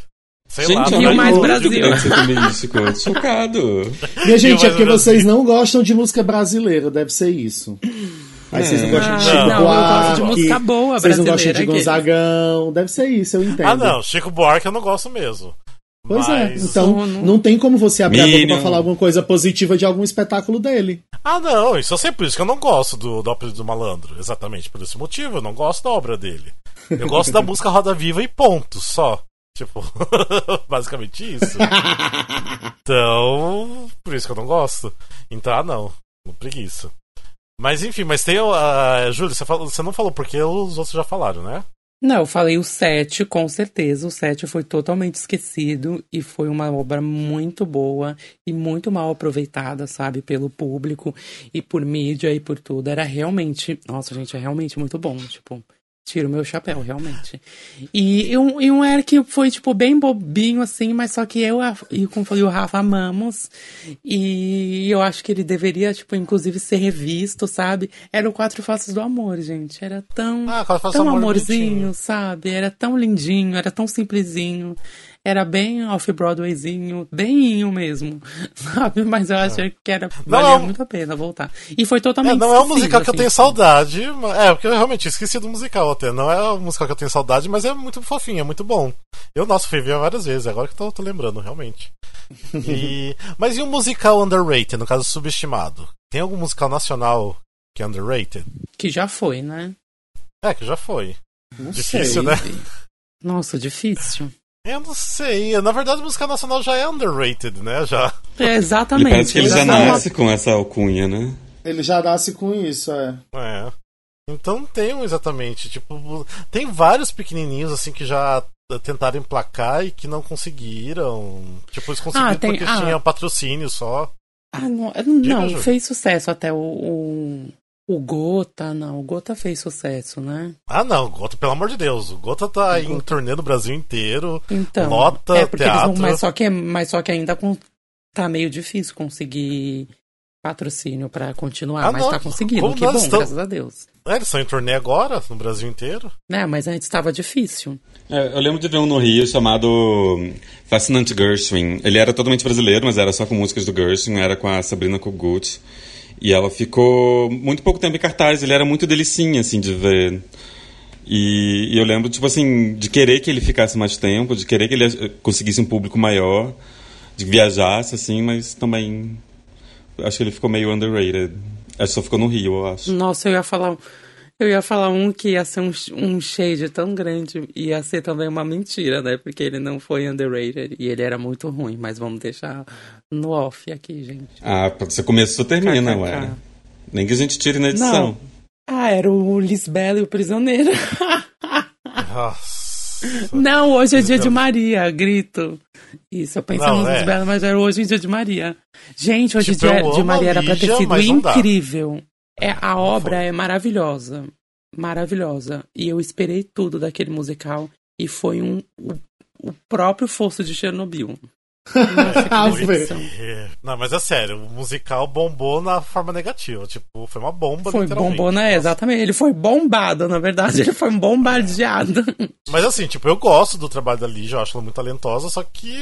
Sei Gente, lá, eu não não é- mais Brasil. do grande circo místico. Tô Chocado. Minha gente, mais é porque Brasil. vocês não gostam de música brasileira, deve ser isso. Aí vocês não É. gostam de Ah, Chico não, eu gosto de Buarque, música boa Vocês não gostam de. Gonzagão, deve ser isso, eu entendo. Ah, não, Chico Buarque eu não gosto mesmo. Pois é, Mas- então Sono. não tem como você abrir a boca Minion. pra falar alguma coisa positiva de algum espetáculo dele. Ah, não, isso eu sei por isso que eu não gosto do, ópera do malandro. Exatamente por esse motivo, eu não gosto da obra dele. Eu gosto da <laughs> música Roda Viva e ponto, só. Tipo, <laughs> basicamente isso. <laughs> Então, por isso que eu não gosto. Então, ah, não, não preguiça. Mas enfim, mas tem. Uh, Júlio, você, falou, você não falou porque os outros já falaram, né? Não, eu falei o 7, com certeza. O 7 foi totalmente esquecido e foi uma obra muito boa e muito mal aproveitada, sabe, pelo público e por mídia e por tudo. Era realmente, nossa, gente, é realmente muito bom, tipo, tiro meu chapéu, realmente. E, e um, e um era que foi, tipo, bem bobinho, assim, mas só que eu e como falei, o Rafa amamos e eu acho que ele deveria, tipo, inclusive ser revisto, sabe? Era o Quatro Faces do Amor, gente. Era tão Ah, tão Amor amorzinho, bonitinho. sabe? Era tão lindinho, era tão simplesinho. Era bem off-Broadwayzinho, beminho mesmo, <laughs> sabe? Mas eu acho que era, Não, valia é muito a pena voltar. E foi É, totalmente não é um musical que eu assim. tenho saudade. mas- É, porque eu realmente esqueci do musical até. Não é um musical que eu tenho saudade, mas é muito fofinho, é muito bom. Eu, nossa, fui ver várias vezes, agora que eu tô, tô lembrando, realmente. <laughs> E- Mas e um musical underrated, no caso subestimado? Tem algum musical nacional que é underrated? Que já foi, né? É, que já foi. Não Difícil, sei. né? Nossa, difícil. Eu não sei. Na verdade, o musical nacional já é underrated, né? Já. É, Ele <laughs> exatamente. parece que ele já nasce com essa alcunha, né? Ele já nasce com isso, é. É. Então não tem um exatamente. Tipo, tem vários pequenininhos assim que já tentaram emplacar e que não conseguiram. Tipo, eles conseguiram Ah, tem- porque ah. tinha patrocínio só. Ah, não, não Júlio. fez sucesso até o, o, o Gota, não. O Gota fez sucesso, né? Ah, não, Gota, pelo amor de Deus. O Gota tá em Gota. turnê no Brasil inteiro. Então. Lota, é porque eles teatro. não, mas só que mas só que ainda com- tá meio difícil conseguir patrocínio pra continuar, Ah, mas não. tá conseguindo, Como que bom, estamos- graças a Deus. É, eles estão em turnê agora, no Brasil inteiro. Né, mas antes tava difícil. É, eu lembro de ver um no Rio chamado Fascinante Gershwin. Ele era totalmente brasileiro, mas era só com músicas do Gershwin, era com a Sabrina Kogut. E ela ficou muito pouco tempo em cartaz, ele era muito delicinha, assim, de ver. E, e eu lembro, tipo assim, de querer que ele ficasse mais tempo, de querer que ele eh, conseguisse um público maior, de viajasse, assim, mas também acho que ele ficou meio underrated. Acho que só ficou no Rio, eu acho. Nossa, eu ia falar eu ia falar um que ia ser um, um shade tão grande, ia ser também uma mentira, né? Porque ele não foi underrated e ele era muito ruim, mas vamos deixar no off aqui, gente. Ah, você começou, termina, KKK. ué. Nem que a gente tire na edição. Não. Ah, era o Lisbela e o Prisioneiro. <laughs> Nossa. Não, hoje é dia de Maria, grito. Isso, eu pensei Não, nos é. belos, mas era hoje é dia de Maria. Gente, hoje Tipo, dia de Maria a era pra ter Lígia, sido incrível. É, a obra é maravilhosa. Maravilhosa. E eu esperei tudo daquele musical. E foi um, o, o próprio fosso de Chernobyl. Nossa. <laughs> É, Não, mas é sério, o musical bombou na forma negativa. Tipo, foi uma bomba, Foi bombou, né? Exatamente. Ele foi bombado, na verdade. Ele foi bombardeado. <laughs> Mas assim, tipo, eu gosto do trabalho da Lígia, eu acho ela muito talentosa, só que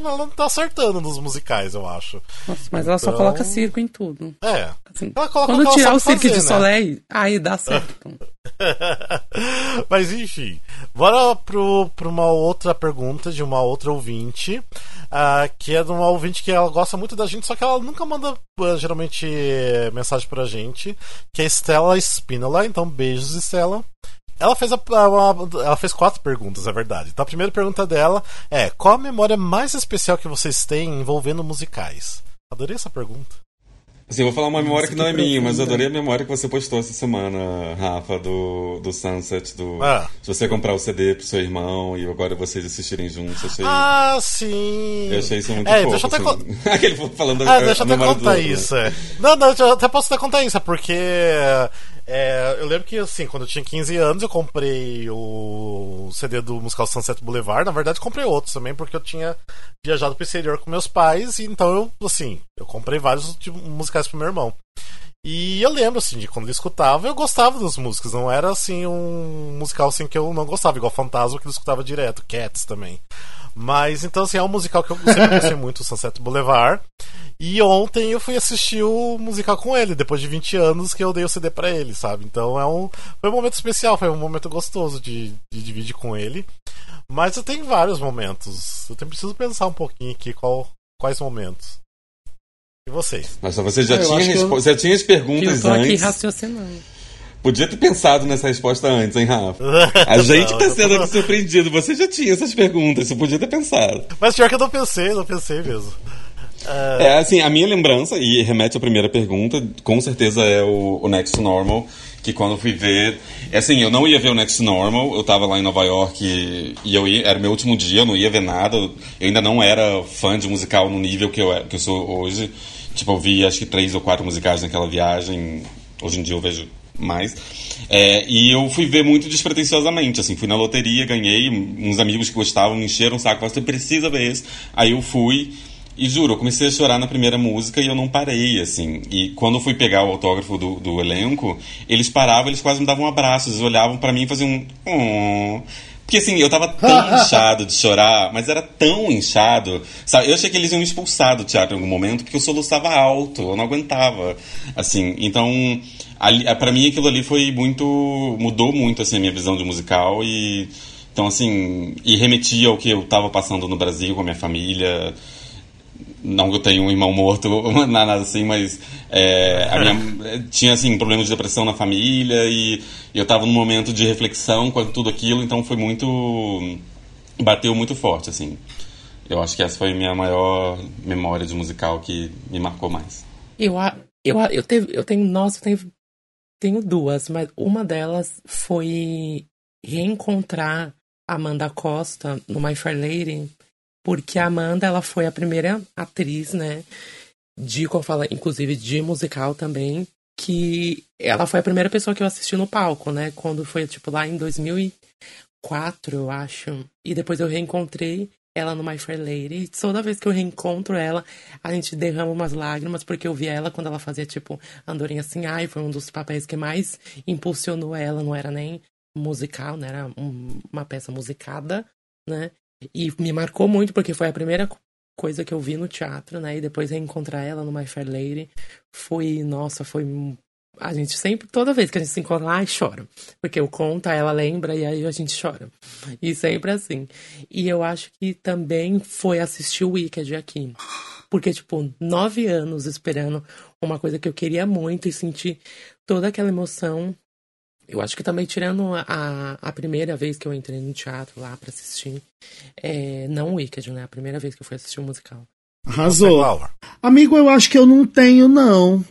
ela não tá acertando nos musicais, eu acho. Nossa, mas ela só Então- coloca circo em tudo. É. Assim, Ela coloca o quando que ela tirar o circo de né? Soleil, aí dá <laughs> certo. Mas enfim, bora pro, pra uma outra pergunta de uma outra ouvinte, ah, que é de uma ouvinte que ela gosta muito da gente, só que ela nunca manda ah, geralmente eh, mensagem pra gente, que é Estela Spinola, então beijos Estela. Ela fez, a, ela fez quatro perguntas, é verdade. Então a primeira pergunta dela é: qual a memória mais especial que vocês têm envolvendo musicais? Adorei essa pergunta. Assim, eu vou falar uma memória que não é minha, mas eu adorei a memória que você postou essa semana, Rafa, do, do Sunset, do. Ah. Se você comprar o CD pro seu irmão e agora vocês assistirem juntos, achei. Ah, sim! Eu achei isso muito é, fofo. deixa eu até assim. <laughs> Aquele falando Ah, a- deixa eu até contar né? isso, é. Não, não, eu até posso até contar isso, porque é, eu lembro que, assim, quando eu tinha 15 anos, eu comprei o CD do musical Sunset Boulevard. Na verdade, comprei outros também, porque eu tinha viajado pro exterior com meus pais, e então eu, assim, eu comprei vários musicais pro meu irmão. E eu lembro, assim, de quando ele escutava, eu gostava das músicas. Não era, assim, um musical, assim, que eu não gostava, igual Fantasma, que ele escutava direto. Cats também. Mas, então, assim, é um musical que eu sempre gostei muito, o Sunset Boulevard. E ontem eu fui assistir o musical com ele, depois de 20 anos que eu dei o CD pra ele, sabe? Então é um, foi um momento especial, foi um momento gostoso de, de dividir com ele. Mas eu tenho vários momentos. Eu tenho, preciso pensar um pouquinho aqui qual, quais momentos. E vocês? Nossa, você já, eu tinha que eu- respo- já tinha as Que eu perguntas tô aqui antes. raciocinando. Podia ter pensado nessa resposta antes, hein, Rafa? <laughs> A gente Não, tá sendo aqui surpreendido. Você já tinha essas perguntas, você podia ter pensado. Mas pior que eu não pensei, não pensei mesmo. É, assim, a minha lembrança, e remete à primeira pergunta, com certeza é o, o Next Normal, que quando eu fui ver. é Assim, eu não ia ver o Next Normal, eu tava lá em Nova York e, e eu ia, era meu último dia, eu não ia ver nada. Eu ainda não era fã de musical no nível que eu, é- que eu sou hoje. Tipo, eu vi acho que três ou quatro musicais naquela viagem. Hoje em dia eu vejo mais. É, e eu fui ver muito despretensiosamente, assim, fui na loteria, ganhei, uns amigos que gostavam me encheram o saco, falaram, você precisa ver esse. Aí eu fui, e juro, eu comecei a chorar na primeira música e eu não parei, assim. E quando eu fui pegar o autógrafo do, do elenco, eles paravam, eles quase me davam um abraço, eles olhavam pra mim e faziam um... "Oh". Porque assim, eu tava tão <laughs> inchado de chorar, mas era tão inchado. Sabe? Eu achei que eles iam me expulsar do teatro em algum momento, porque eu soluçava alto, eu não aguentava. Assim, então, para mim aquilo ali foi muito. mudou muito assim, a minha visão de musical e. Então, assim, e remetia ao que eu tava passando no Brasil com a minha família. Não que eu tenha um irmão morto, <laughs> nada assim, mas é, a minha, <laughs> tinha assim, problemas de depressão na família e eu tava num momento de reflexão com tudo aquilo, então foi muito. bateu muito forte, assim. Eu acho que essa foi a minha maior memória de musical que me marcou mais. Eu, a- eu, eu, teve, eu tenho, nossa, eu tenho, tenho duas, mas uma delas foi reencontrar Amanda Costa no My Fair Lady, porque a Amanda, ela foi a primeira atriz, né, de, como fala, inclusive de musical também, que ela foi a primeira pessoa que eu assisti no palco, né, quando foi, tipo, lá em 2004, eu acho, e depois eu reencontrei ela no My Fair Lady. Toda vez que eu reencontro ela, a gente derrama umas lágrimas, porque eu vi ela quando ela fazia, tipo, Andorinha Assim, ai, foi um dos papéis que mais impulsionou ela, não era nem musical, né? Era um- uma peça musicada, né? E me marcou muito, porque foi a primeira co- coisa que eu vi no teatro, né? E depois reencontrar ela no My Fair Lady foi, nossa, foi. Um- A gente sempre, toda vez que a gente se encontra lá, ai, chora. Porque eu conto, ela lembra e aí a gente chora. E sempre assim. E eu acho que também foi assistir o Wicked aqui. Porque, tipo, nove anos esperando uma coisa que eu queria muito e sentir toda aquela emoção. Eu acho que também, tirando a, a primeira vez que eu entrei no teatro lá pra assistir, é, não o Wicked, né? A primeira vez que eu fui assistir o musical. Arrasou. Amigo, eu acho que eu não tenho, não.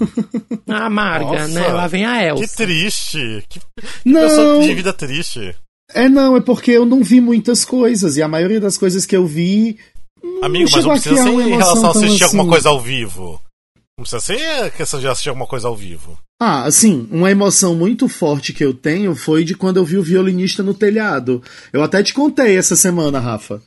<laughs> A amarga, Nossa, né? Lá vem a Que Elsa. triste. Que, que Não. pessoa de vida triste. É, não, é porque eu não vi muitas coisas. E a maioria das coisas que eu vi. Amigo, mas não precisa ser em relação a assistir assim. alguma coisa ao vivo. Não precisa ser questão de assistir alguma coisa ao vivo. Ah, assim, uma emoção muito forte que eu tenho foi de quando eu vi o violinista no telhado. Eu até te contei essa semana, Rafa.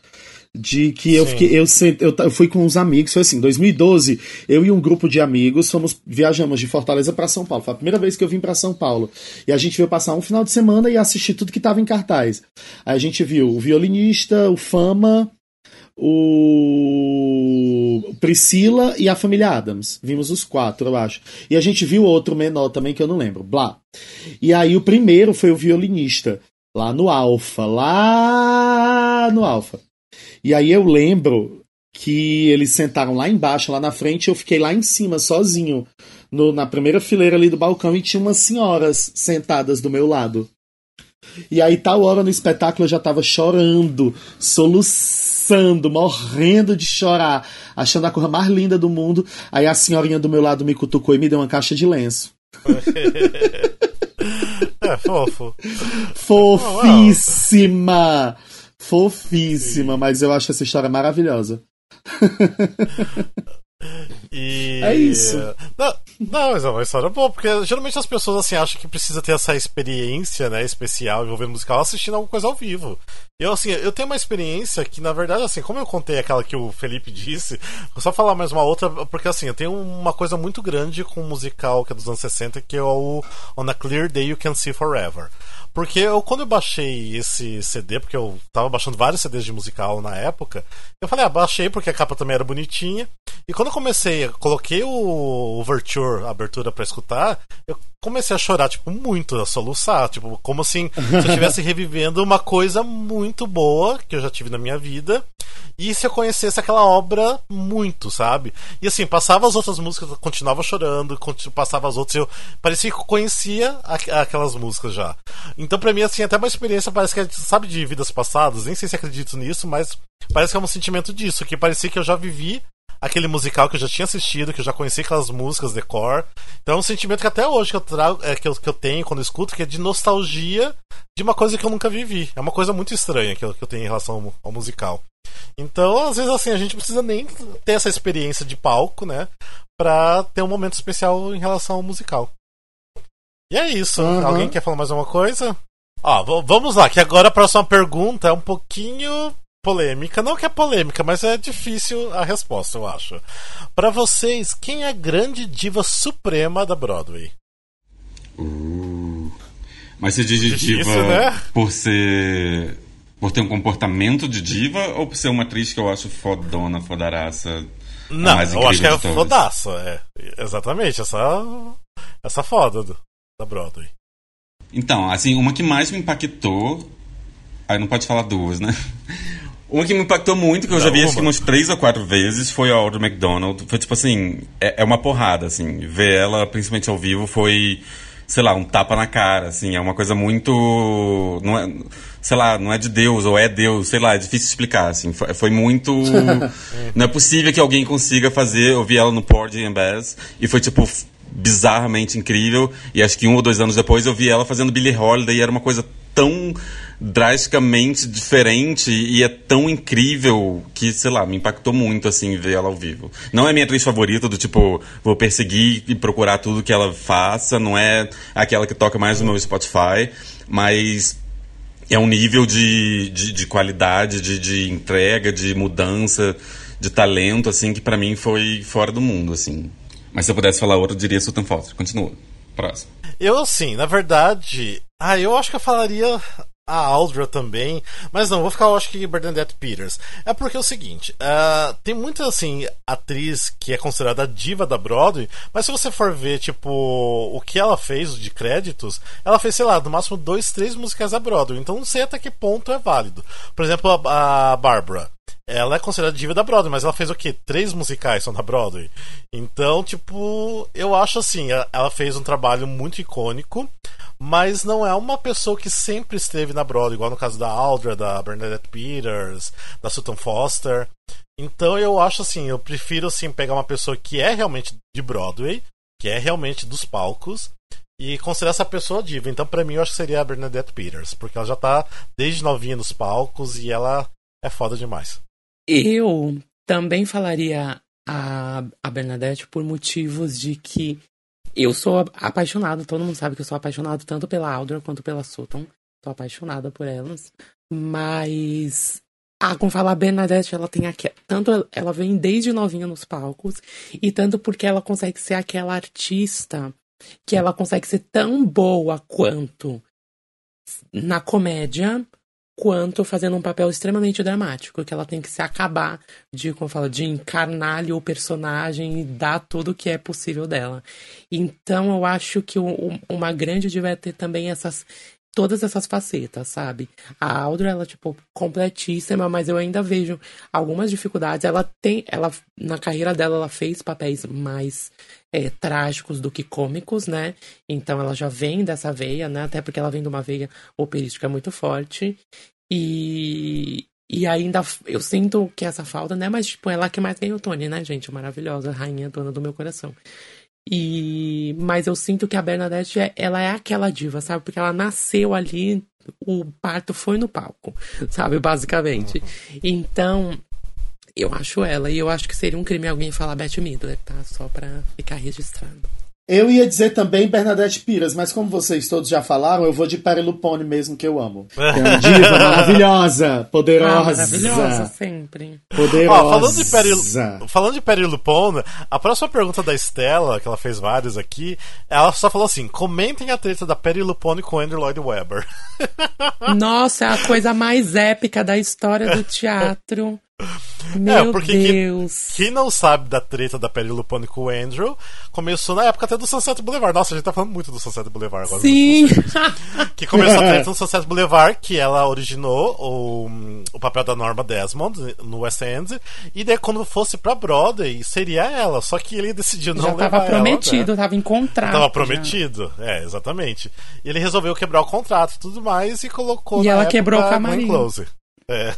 De que eu, fiquei, eu, eu, eu fui com uns amigos, foi assim, 2012, eu e um grupo de amigos fomos, viajamos de Fortaleza para São Paulo. Foi a primeira vez que eu vim para São Paulo. E a gente veio passar um final de semana e assistir tudo que tava em cartaz. Aí a gente viu o violinista, o Fama, o Priscila e a família Adams. Vimos os quatro, eu acho. E a gente viu outro menor também que eu não lembro. Blá. E aí o primeiro foi o violinista, lá no Alfa, lá no Alfa. E aí eu lembro que eles sentaram lá embaixo, lá na frente, eu fiquei lá em cima, sozinho, no, na primeira fileira ali do balcão, e tinha umas senhoras sentadas do meu lado. E aí, tal hora no espetáculo, eu já tava chorando, soluçando, morrendo de chorar, achando a coisa mais linda do mundo. Aí a senhorinha do meu lado me cutucou e me deu uma caixa de lenço. <laughs> é, fofo. Fofíssima! Fofíssima, Sim. mas eu acho essa história maravilhosa. E... É isso. Não, não, mas é uma história boa, porque geralmente as pessoas assim acham que precisa ter essa experiência, né, especial envolvendo musical assistindo alguma coisa ao vivo. Eu assim, eu tenho uma experiência que na verdade assim, como eu contei aquela que o Felipe disse, vou só falar mais uma outra, porque assim, eu tenho uma coisa muito grande com um musical que é dos anos 60, que é o On a Clear Day You Can See Forever. Porque eu, quando eu baixei esse CD, porque eu tava baixando vários CDs de musical na época, eu falei, ah, baixei porque a capa também era bonitinha. E quando eu comecei, coloquei o Overture, a abertura para escutar, eu comecei a chorar, tipo, muito, a soluçar. Tipo, como assim, se eu <laughs> estivesse revivendo uma coisa muito boa que eu já tive na minha vida. E se eu conhecesse aquela obra muito, sabe? E assim, passava as outras músicas, eu continuava chorando, passava as outras, eu parecia que eu conhecia aquelas músicas já. Então, pra mim, assim, até uma experiência, parece que, sabe, de vidas passadas, nem sei se acredito nisso, mas parece que é um sentimento disso, que parecia que eu já vivi aquele musical que eu já tinha assistido, que eu já conhecia aquelas músicas de cor. Então é um sentimento que até hoje que eu, trago, é, que eu, que eu tenho quando eu escuto, que é de nostalgia de uma coisa que eu nunca vivi. É uma coisa muito estranha que eu, que eu tenho em relação ao, ao musical. Então, às vezes, assim, a gente precisa nem ter essa experiência de palco, né? Pra ter um momento especial em relação ao musical. E é isso. Uhum. Alguém quer falar mais alguma coisa? Ó, vamos lá, que agora a próxima pergunta é um pouquinho polêmica. Não que é polêmica, mas é difícil a resposta, eu acho. Para vocês, quem é a grande diva suprema da Broadway? Uh, mas você diz de diva né? por ser. por ter um comportamento de diva ou por ser uma atriz que eu acho fodona, fodaraça? Não, eu acho que é fodaça, é. Exatamente, essa. Essa foda da Broadway. Então, assim, uma que mais me impactou. Aí não pode falar duas, né? Uma que me impactou muito, que eu já vi acho que umas três ou quatro vezes, foi a Audrey McDonald. Foi tipo assim, é, é, uma porrada, assim. Ver ela, principalmente ao vivo, foi, sei lá, um tapa na cara, assim. É uma coisa muito. Não é, sei lá, não é de Deus, ou é Deus, sei lá, é difícil explicar, assim. Foi, foi muito. <laughs> não é possível que alguém consiga fazer. Eu vi ela no Porgy and Bass, e foi tipo bizarramente incrível. E acho que um ou dois anos depois eu vi ela fazendo Billie Holiday e era uma coisa tão drasticamente diferente e é tão incrível que, sei lá, me impactou muito, assim, ver ela ao vivo. Não é minha atriz favorita, do tipo, vou perseguir e procurar tudo que ela faça, não é aquela que toca mais no meu Spotify, mas é um nível de, de, de qualidade, de, de entrega, de mudança, de talento, assim, que para mim foi fora do mundo, assim. Mas se eu pudesse falar outra, eu diria Sultan Foster. Continua. Próximo. Eu, assim, na verdade. Ah, eu acho que eu falaria a Aldra também, mas não, vou ficar, eu acho que Bernadette Peters. É porque é o seguinte, uh, tem muita, assim, atriz que é considerada diva da Broadway, mas se você for ver, tipo, o que ela fez de créditos, ela fez, sei lá, no máximo dois, três musicais da Broadway, então não sei até que ponto é válido. Por exemplo, a, a Barbara. Ela é considerada diva da Broadway, mas ela fez o quê? Três musicais são da Broadway. Então, tipo, eu acho assim, ela fez um trabalho muito icônico mas não é uma pessoa que sempre esteve na Broadway, igual no caso da Aldra, da Bernadette Peters, da Sutton Foster. Então eu acho assim, eu prefiro assim pegar uma pessoa que é realmente de Broadway, que é realmente dos palcos, e considerar essa pessoa diva. Então, pra mim, eu acho que seria a Bernadette Peters, porque ela já tá desde novinha nos palcos e ela é foda demais. Eu também falaria a, a Bernadette por motivos de que eu sou apaixonado, todo mundo sabe que eu sou apaixonado tanto pela Audra quanto pela Sutton. Tô apaixonada por elas. Mas ah, como falar a Bernadette, ela tem aqui, tanto ela vem desde novinha nos palcos e tanto porque ela consegue ser aquela artista que ela consegue ser tão boa quanto na comédia, quanto fazendo um papel extremamente dramático, que ela tem que se acabar de, como fala, de encarnar o personagem e dar tudo o que é possível dela. Então eu acho que uma grande devia ter também essas todas essas facetas, sabe? A Audra, ela, tipo, completíssima, mas eu ainda vejo algumas dificuldades. Ela tem, ela, na carreira dela, ela fez papéis mais é, trágicos do que cômicos, né? Então ela já vem dessa veia, né? Até porque ela vem de uma veia operística muito forte. E, e ainda eu sinto que essa falta, né? Mas, tipo, ela que mais ganhou Tony, né, gente? Maravilhosa, rainha dona do meu coração. E mas eu sinto que a Bernadette é, ela é aquela diva, sabe? Porque ela nasceu ali, o parto foi no palco, <laughs> sabe, basicamente. Então, eu acho ela e eu acho que seria um crime alguém falar Beth Midler, tá? Só para ficar registrado. Eu ia dizer também Bernadette Piras, mas como vocês todos já falaram, eu vou de Perry Lupone mesmo, que eu amo. <laughs> Que é uma diva maravilhosa, poderosa. Ah, maravilhosa sempre. Poderosa. Ó, falando, de falando de Perry Lupone, a próxima pergunta da Estela, que ela fez várias aqui, ela só falou assim, comentem a treta da Perry Lupone com Andrew Lloyd Webber. <laughs> Nossa, é a coisa mais épica da história do teatro. <laughs> Meu é, porque Deus. Quem, quem, não sabe da treta da Perry Lupone com o Andrew, começou na época até do Sunset Boulevard. Nossa, a gente tá falando muito do Sunset Boulevard agora. Sim! <laughs> que começou a treta no <laughs> Sunset Boulevard, que ela originou o, o papel da Norma Desmond no West End, e daí quando fosse pra Broadway, seria ela. Só que ele decidiu não já levar tava prometido, ela, né? tava em contrato. Tava prometido, já. é, exatamente. E ele resolveu quebrar o contrato e tudo mais e colocou E ela quebrou o camarim. Close. É.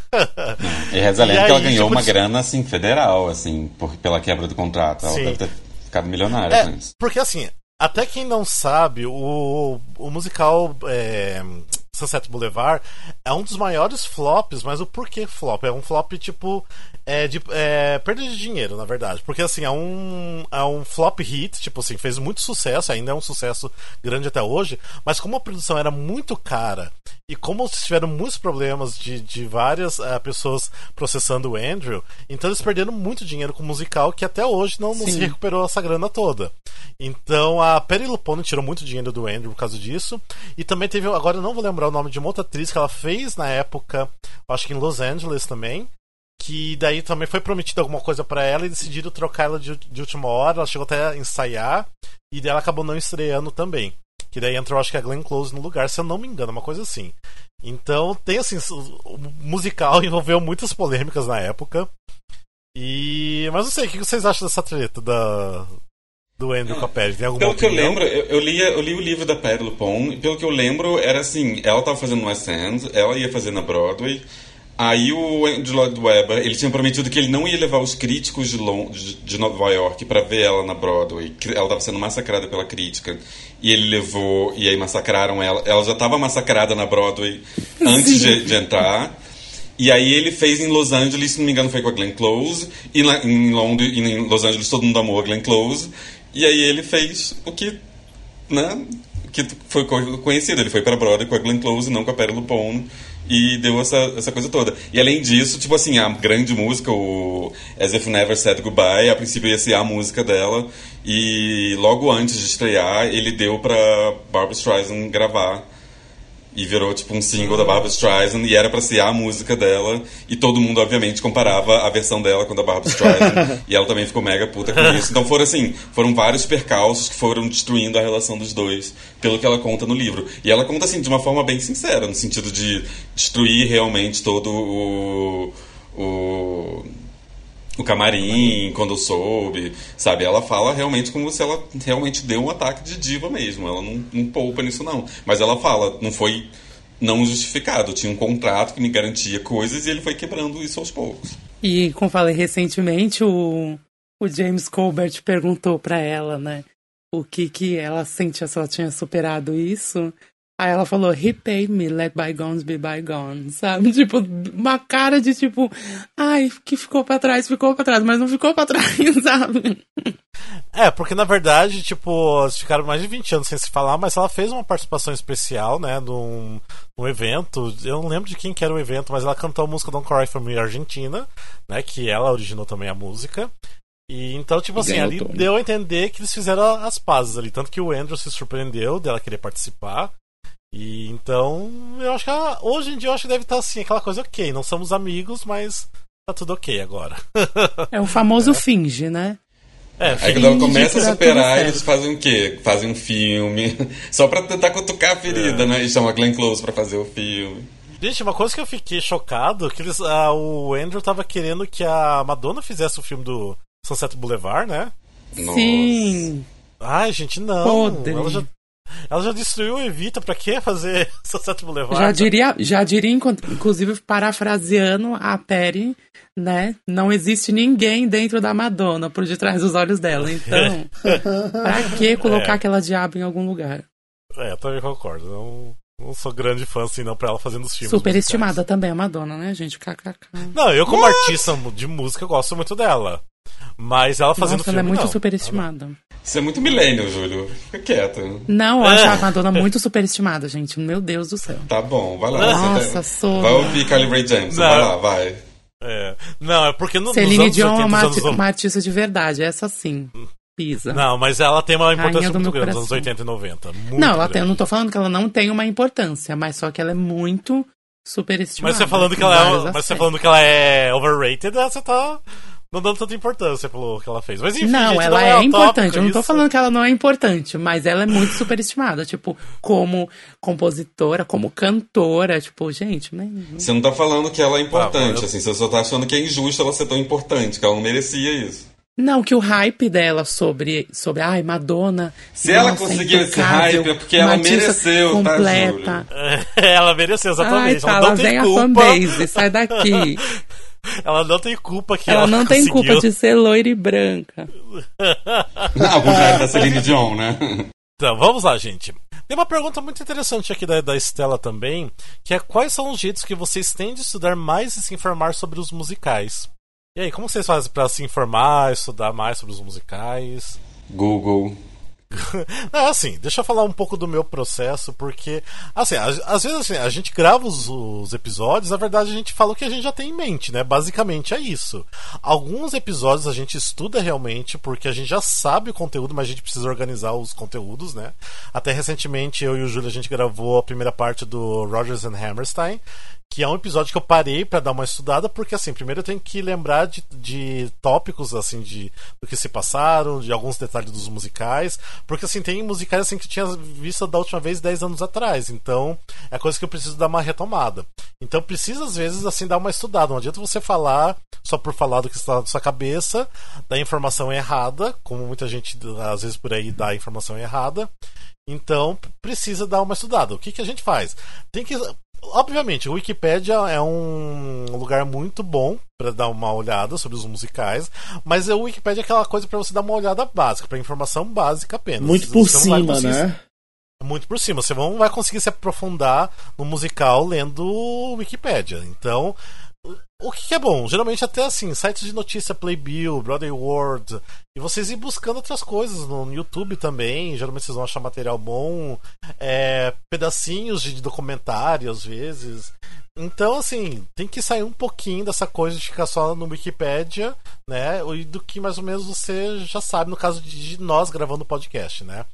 E reza a lenda que ela ganhou tipo, uma grana assim federal, assim, por, pela quebra do contrato. Ela Sim. deve ter ficado milionária é, com isso. Porque assim, até quem não sabe, o, o musical é, Sunset Boulevard é um dos maiores flops, mas o porquê flop? É um flop tipo é, de é, perda de dinheiro, na verdade. Porque assim, é um, é um flop hit, tipo assim, fez muito sucesso, ainda é um sucesso grande até hoje, mas como a produção era muito cara e como tiveram muitos problemas de, de várias uh, pessoas processando o Andrew, então eles perderam muito dinheiro com o musical que até hoje não, não se recuperou essa grana toda. Então a Perry Lupone tirou muito dinheiro do Andrew por causa disso. E também teve, agora eu não vou lembrar o nome de uma outra atriz que ela fez na época, acho que em Los Angeles também, que daí também foi prometido alguma coisa para ela e decidiram trocar ela de, de, última hora. Ela chegou até a ensaiar e daí ela acabou não estreando também. Que daí entrou, acho que a Glenn Close no lugar, se eu não me engano, uma coisa assim. Então, tem assim, o musical <laughs> envolveu muitas polêmicas na época. E. Mas não sei, o que vocês acham dessa treta da, do Andrew com a Perry? Tem alguma Pelo opinião? que eu lembro, eu, eu, li, eu li o livro da Perry Lupon, e pelo que eu lembro, era assim: ela tava fazendo no West End, ela ia fazer na Broadway. Aí o Andrew Lloyd Webber, ele tinha prometido que ele não ia levar os críticos de, Lond de Nova York para ver ela na Broadway. Ela estava sendo massacrada pela crítica. E ele levou, e aí massacraram ela. Ela já estava massacrada na Broadway <laughs> antes de, de, entrar. E aí ele fez em Los Angeles, se não me engano foi com a Glenn Close. E em, Londres, em Los Angeles todo mundo amou a Glenn Close. E aí ele fez o que, né, que foi conhecido. Ele foi para Broadway com a Glenn Close, não com a Perry Lupone e deu essa, essa coisa toda. E além disso, tipo assim, a grande música, o As If Never Said Goodbye, a princípio ia ser a música dela, e logo antes de estrear, ele deu pra Barbara Streisand gravar e virou tipo um single da Barbara Streisand e era para ser a música dela e todo mundo obviamente comparava a versão dela com a da Barbara Streisand <laughs> e ela também ficou mega puta com isso. Então foram assim, foram vários percalços que foram destruindo a relação dos dois, pelo que ela conta no livro. E ela conta assim de uma forma bem sincera, no sentido de destruir realmente todo o o o camarim, quando eu soube, sabe? Ela fala realmente como se ela realmente deu um ataque de diva mesmo. Ela não, não poupa nisso, não. Mas ela fala, não foi não justificado. Tinha um contrato que me garantia coisas e ele foi quebrando isso aos poucos. E, como falei recentemente, o, o James Colbert perguntou para ela, né? o que que ela sentia se ela tinha superado isso. Aí ela falou, he paid me, let bygones be bygones, sabe? <laughs> Tipo, uma cara de tipo, ai, que ficou pra trás, ficou pra trás, mas não ficou pra trás, <laughs> sabe? É, porque na verdade, tipo, eles ficaram mais de 20 anos sem se falar, mas ela fez uma participação especial, né, num, num evento. Eu não lembro de quem que era o evento, mas ela cantou a música Don't Cry For Me Argentina, né, que ela originou também a música. E então, tipo assim, ali deu a entender que eles fizeram as pazes ali. Tanto que o Andrew se surpreendeu dela querer participar. E então, eu acho que ela- hoje em dia eu acho que deve estar assim, aquela coisa, ok, não somos amigos, mas tá tudo ok agora. É o famoso <laughs> finge, né? É, Aí finge quando ela começa a dá superar, eles fazem o quê? Fazem um filme. <laughs> Só pra tentar cutucar a ferida, né? E chama Glenn Close pra fazer o filme. Gente, uma coisa que eu fiquei chocado, que eles, ah, o Andrew tava querendo que a Madonna fizesse o filme do Sunset Boulevard, né? Sim. Ai, gente, não. Podre. Ela já, ela já destruiu o Evita, pra que fazer <laughs> Sunset Boulevard? Já diria, já diria, inclu- inclusive, parafraseando a Perry, né? Não existe ninguém dentro da Madonna por detrás dos olhos dela. Então, <laughs> pra que colocar É. aquela diabo em algum lugar? É, eu também concordo. Não, não sou grande fã, assim, não, pra ela fazendo os filmes. Superestimada também a Madonna, né, gente? KKK. Não, eu como artista de música eu gosto muito dela. Mas ela fazendo Nossa, filme, ela é muito não. superestimada. Isso é muito millennial, Júlio. Fica quieto. Não, eu <laughs> acho É. a Madonna muito superestimada, gente. Meu Deus do céu. Tá bom, vai lá. Nossa, Você tá- sou- Vai ouvir Rae Jepsen, Não. vai lá, vai. É. Não, é porque no, nos Celine anos Dion 80, é uma, nos anos... uma artista de verdade, essa sim. Pisa. Não, mas ela tem uma importância muito grande nos anos coração. 80 e 90. Muito não, ela tem, eu não tô falando que ela não tem uma importância, mas só que ela é muito superestimada. Mas você falando que ela é, mas você falando que ela é overrated, você tá não dando tanta importância pelo que ela fez. Mas enfim, não, gente, ela não é, o importante. eu não tô isso. falando que ela não é importante, mas ela é muito superestimada. Tipo, como compositora, como cantora. Tipo, gente, né? Você não tá falando que ela é importante, Ah, eu- assim. Você só tá achando que é injusto ela ser tão importante, que ela não merecia isso. Não, que o hype dela sobre, sobre ai, Madonna. Se ela conseguiu esse hype, é porque ela mereceu, tá, completa. <laughs> ela mereceu, Ai, exatamente. tá, ela lá não tem vem a culpa. fanbase, sai daqui. <laughs> <laughs> ela não tem culpa que ela ela, não tem conseguiu. culpa de ser loira e branca. Ao contrário da Celine Dion, né? Então, vamos lá, gente. Tem uma pergunta muito interessante aqui da, da Estela também, que é quais são os jeitos que vocês têm de estudar mais e se informar sobre os musicais? E aí, como vocês fazem pra se informar, estudar mais sobre os musicais? Google. <laughs> Assim, deixa eu falar um pouco do meu processo, porque, assim, às vezes assim, a gente grava os, os episódios, na verdade a gente fala o que a gente já tem em mente, né? Basicamente é isso. Alguns episódios a gente estuda realmente, porque a gente já sabe o conteúdo, mas a gente precisa organizar os conteúdos, né? Até recentemente eu e o Júlio a gente gravou a primeira parte do Rogers and Hammerstein, que é um episódio que eu parei pra dar uma estudada, porque assim, primeiro eu tenho que lembrar de, de tópicos, assim, de do que se passaram, de alguns detalhes dos musicais, porque assim, tem musicais assim que eu tinha visto da última vez 10 anos atrás, então é coisa que eu preciso dar uma retomada. Então precisa às vezes assim dar uma estudada, não adianta você falar só por falar do que está na sua cabeça, da informação errada, como muita gente às vezes por aí dá informação errada. Então precisa dar uma estudada. O que, que a gente faz? Tem que Obviamente, o Wikipedia é um lugar muito bom para dar uma olhada sobre os musicais, mas o Wikipedia é aquela coisa para você dar uma olhada básica, para informação básica apenas. Muito por Você cima, né? Muito por cima. Você não vai conseguir se aprofundar no musical lendo o Wikipedia. Então, o que é bom? Geralmente até assim, sites de notícia Playbill, Broadway World, e vocês ir buscando outras coisas no YouTube também. Geralmente vocês vão achar material bom, é, pedacinhos de documentário às vezes. Então, assim, tem que sair um pouquinho dessa coisa de ficar só no Wikipedia, né? E do que mais ou menos você já sabe, no caso de nós gravando podcast, né?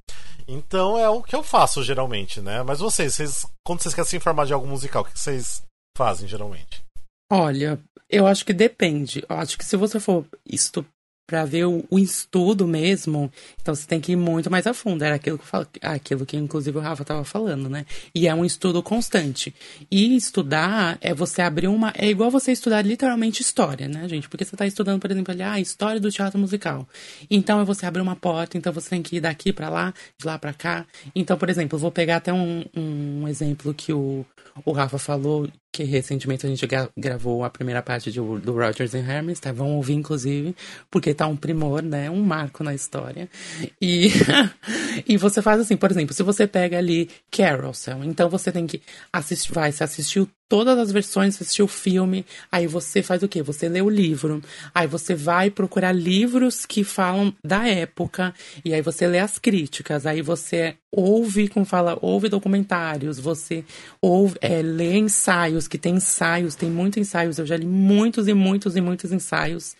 Então é o que eu faço geralmente, né? Mas vocês, vocês quando vocês querem se informar de algum musical, o que vocês fazem geralmente? Olha, eu acho que depende. Eu acho que se você for isto para ver o, o estudo mesmo, então você tem que ir muito mais a fundo. Era aquilo que falo, aquilo que inclusive o Rafa estava falando, né? E é um estudo constante. E estudar é você abrir uma, é igual você estudar literalmente história, né, gente? Porque você está estudando, por exemplo, ali, ah, história do teatro musical. Então é você abrir uma porta, então você tem que ir daqui para lá, de lá para cá. Então, por exemplo, vou pegar até um, um exemplo que o o Rafa falou que recentemente a gente gra gravou a primeira parte de, do Rogers and Hermes, tá? Vão ouvir, inclusive, porque tá um primor, né? Um marco na história. E, <laughs> e você faz assim, por exemplo, se você pega ali Carousel, então você tem que assistir, vai, você assistiu todas as versões, assistiu o filme, aí você faz o quê? Você lê o livro, aí você vai procurar livros que falam da época, e aí você lê as críticas, aí você ouve, como fala, ouve documentários, você ouve, é, lê ensaios, que tem ensaios, tem muitos ensaios, eu já li muitos e muitos e muitos ensaios,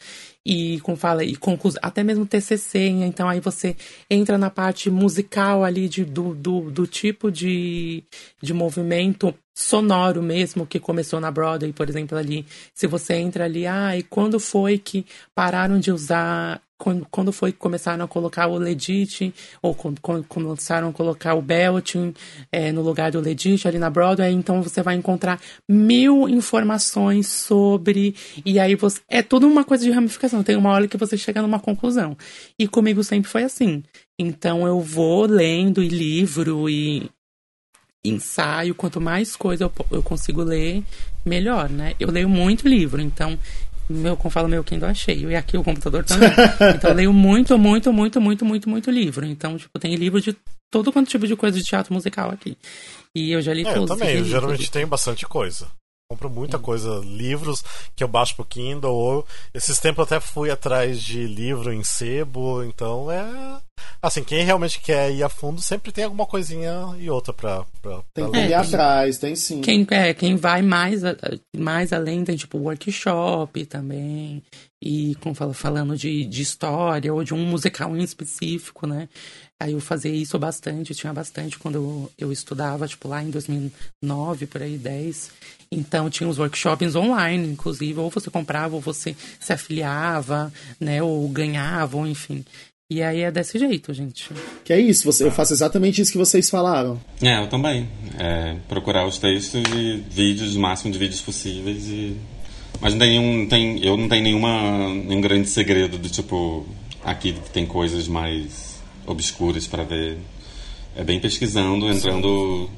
e como fala, e conclusão, até mesmo TCC, então aí você entra na parte musical ali de, do, do, do tipo de, de movimento sonoro mesmo que começou na Broadway, por exemplo, ali. Se você entra ali, ah, e quando foi que pararam de usar quando, quando foi que começaram a colocar o Legit, ou quando, quando começaram a colocar o Belting é, no lugar do Legit ali na Broadway, então você vai encontrar mil informações sobre. E aí você. É tudo uma coisa de ramificação. Tem uma hora que você chega numa conclusão. E comigo sempre foi assim. Então eu vou lendo e livro e ensaio. Quanto mais coisa eu, eu consigo ler, melhor, né? Eu leio muito livro, então meu, como falo, meu Kindle é cheio. E aqui o computador também. <laughs> então eu leio muito, muito, muito, muito, muito, muito livro. Então, tipo, tem livro de todo quanto tipo de coisa de teatro musical aqui. E eu já li é, todos. Eu também, eu geralmente tenho bastante coisa. Compro muita coisa, livros que eu baixo pro Kindle, ou esses tempos eu até fui atrás de livro em sebo, então é. Assim, quem realmente quer ir a fundo sempre tem alguma coisinha e outra pra. pra tem que ir atrás, tem sim. Quem, é, quem vai mais, mais além tem tipo workshop também. E como fala, falando de, de história ou de um musical em específico, né? Aí eu fazia isso bastante, tinha bastante quando eu, eu estudava, tipo, lá em 2009, por aí, 10. Então tinha os workshops online, inclusive, ou você comprava, ou você se afiliava, né, ou ganhava, ou enfim. E aí é desse jeito, gente. Que é isso, você, eu faço exatamente isso que vocês falaram. É, eu também. É, procurar os textos e vídeos, o máximo de vídeos possíveis e... Mas não tem nenhum, tem, eu não tenho nenhuma, nenhum grande segredo do tipo, aqui tem coisas mais obscuras para ver. É bem pesquisando, entrando,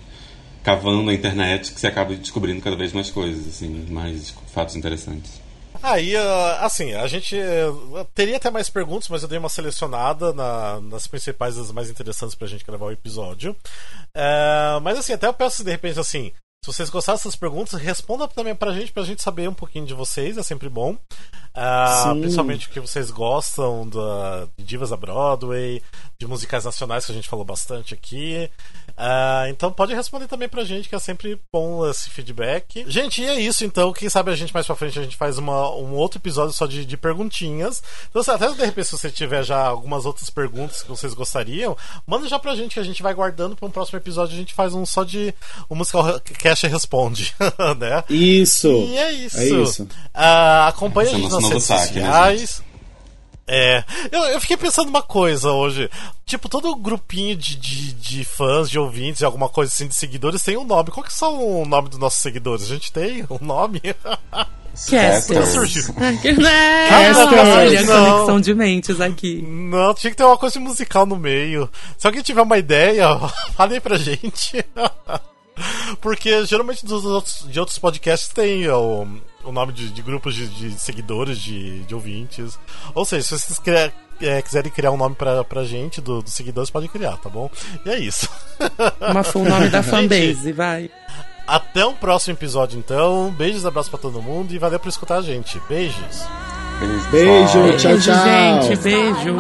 cavando na internet, que você acaba descobrindo cada vez mais coisas, assim, mais fatos interessantes. Aí, ah, assim, a gente eh, teria até mais perguntas, mas eu dei uma selecionada na, nas principais, as mais interessantes pra gente gravar o episódio. É, mas assim, até eu peço de repente assim, se vocês gostaram dessas perguntas, responda também pra gente, pra gente saber um pouquinho de vocês, é sempre bom. Uh, principalmente o que vocês gostam da, de divas da Broadway, de musicais nacionais que a gente falou bastante aqui. Uh, então pode responder também pra gente, que é sempre bom esse feedback. Gente, e é isso então. Quem sabe a gente mais pra frente a gente faz uma, um outro episódio só de, de perguntinhas. Então, até de repente, se você tiver já algumas outras perguntas que vocês gostariam, manda já pra gente que a gente vai guardando para um próximo episódio. A gente faz um só de o musical Cash responde, <laughs> né? Isso. E é isso. É isso. Uh, acompanha a gente nas redes né, sociais. Né, é, eu, eu fiquei pensando uma coisa hoje. Tipo, todo grupinho de, de, de fãs, de ouvintes, alguma coisa assim, de seguidores tem um nome. Qual que são o nome dos nossos seguidores? A gente tem um nome? <laughs> Casters. Olha a conexão de mentes aqui. Não, tinha que ter uma coisa musical no meio. Se alguém tiver uma ideia, <laughs> fale aí pra gente. <laughs> Porque geralmente dos outros, de outros podcasts tem o, o nome de, de grupos de, de seguidores, de, de, ouvintes. Ou seja, se vocês é, quiserem criar um nome pra, pra gente, dos do seguidores, pode criar, tá bom? E é isso. <laughs> Uma full nome da fanbase, vai. Até o próximo episódio, então. Beijos, abraços pra todo mundo e valeu por escutar a gente. Beijos. Beijo, beijo tchau, tchau. Gente, beijo.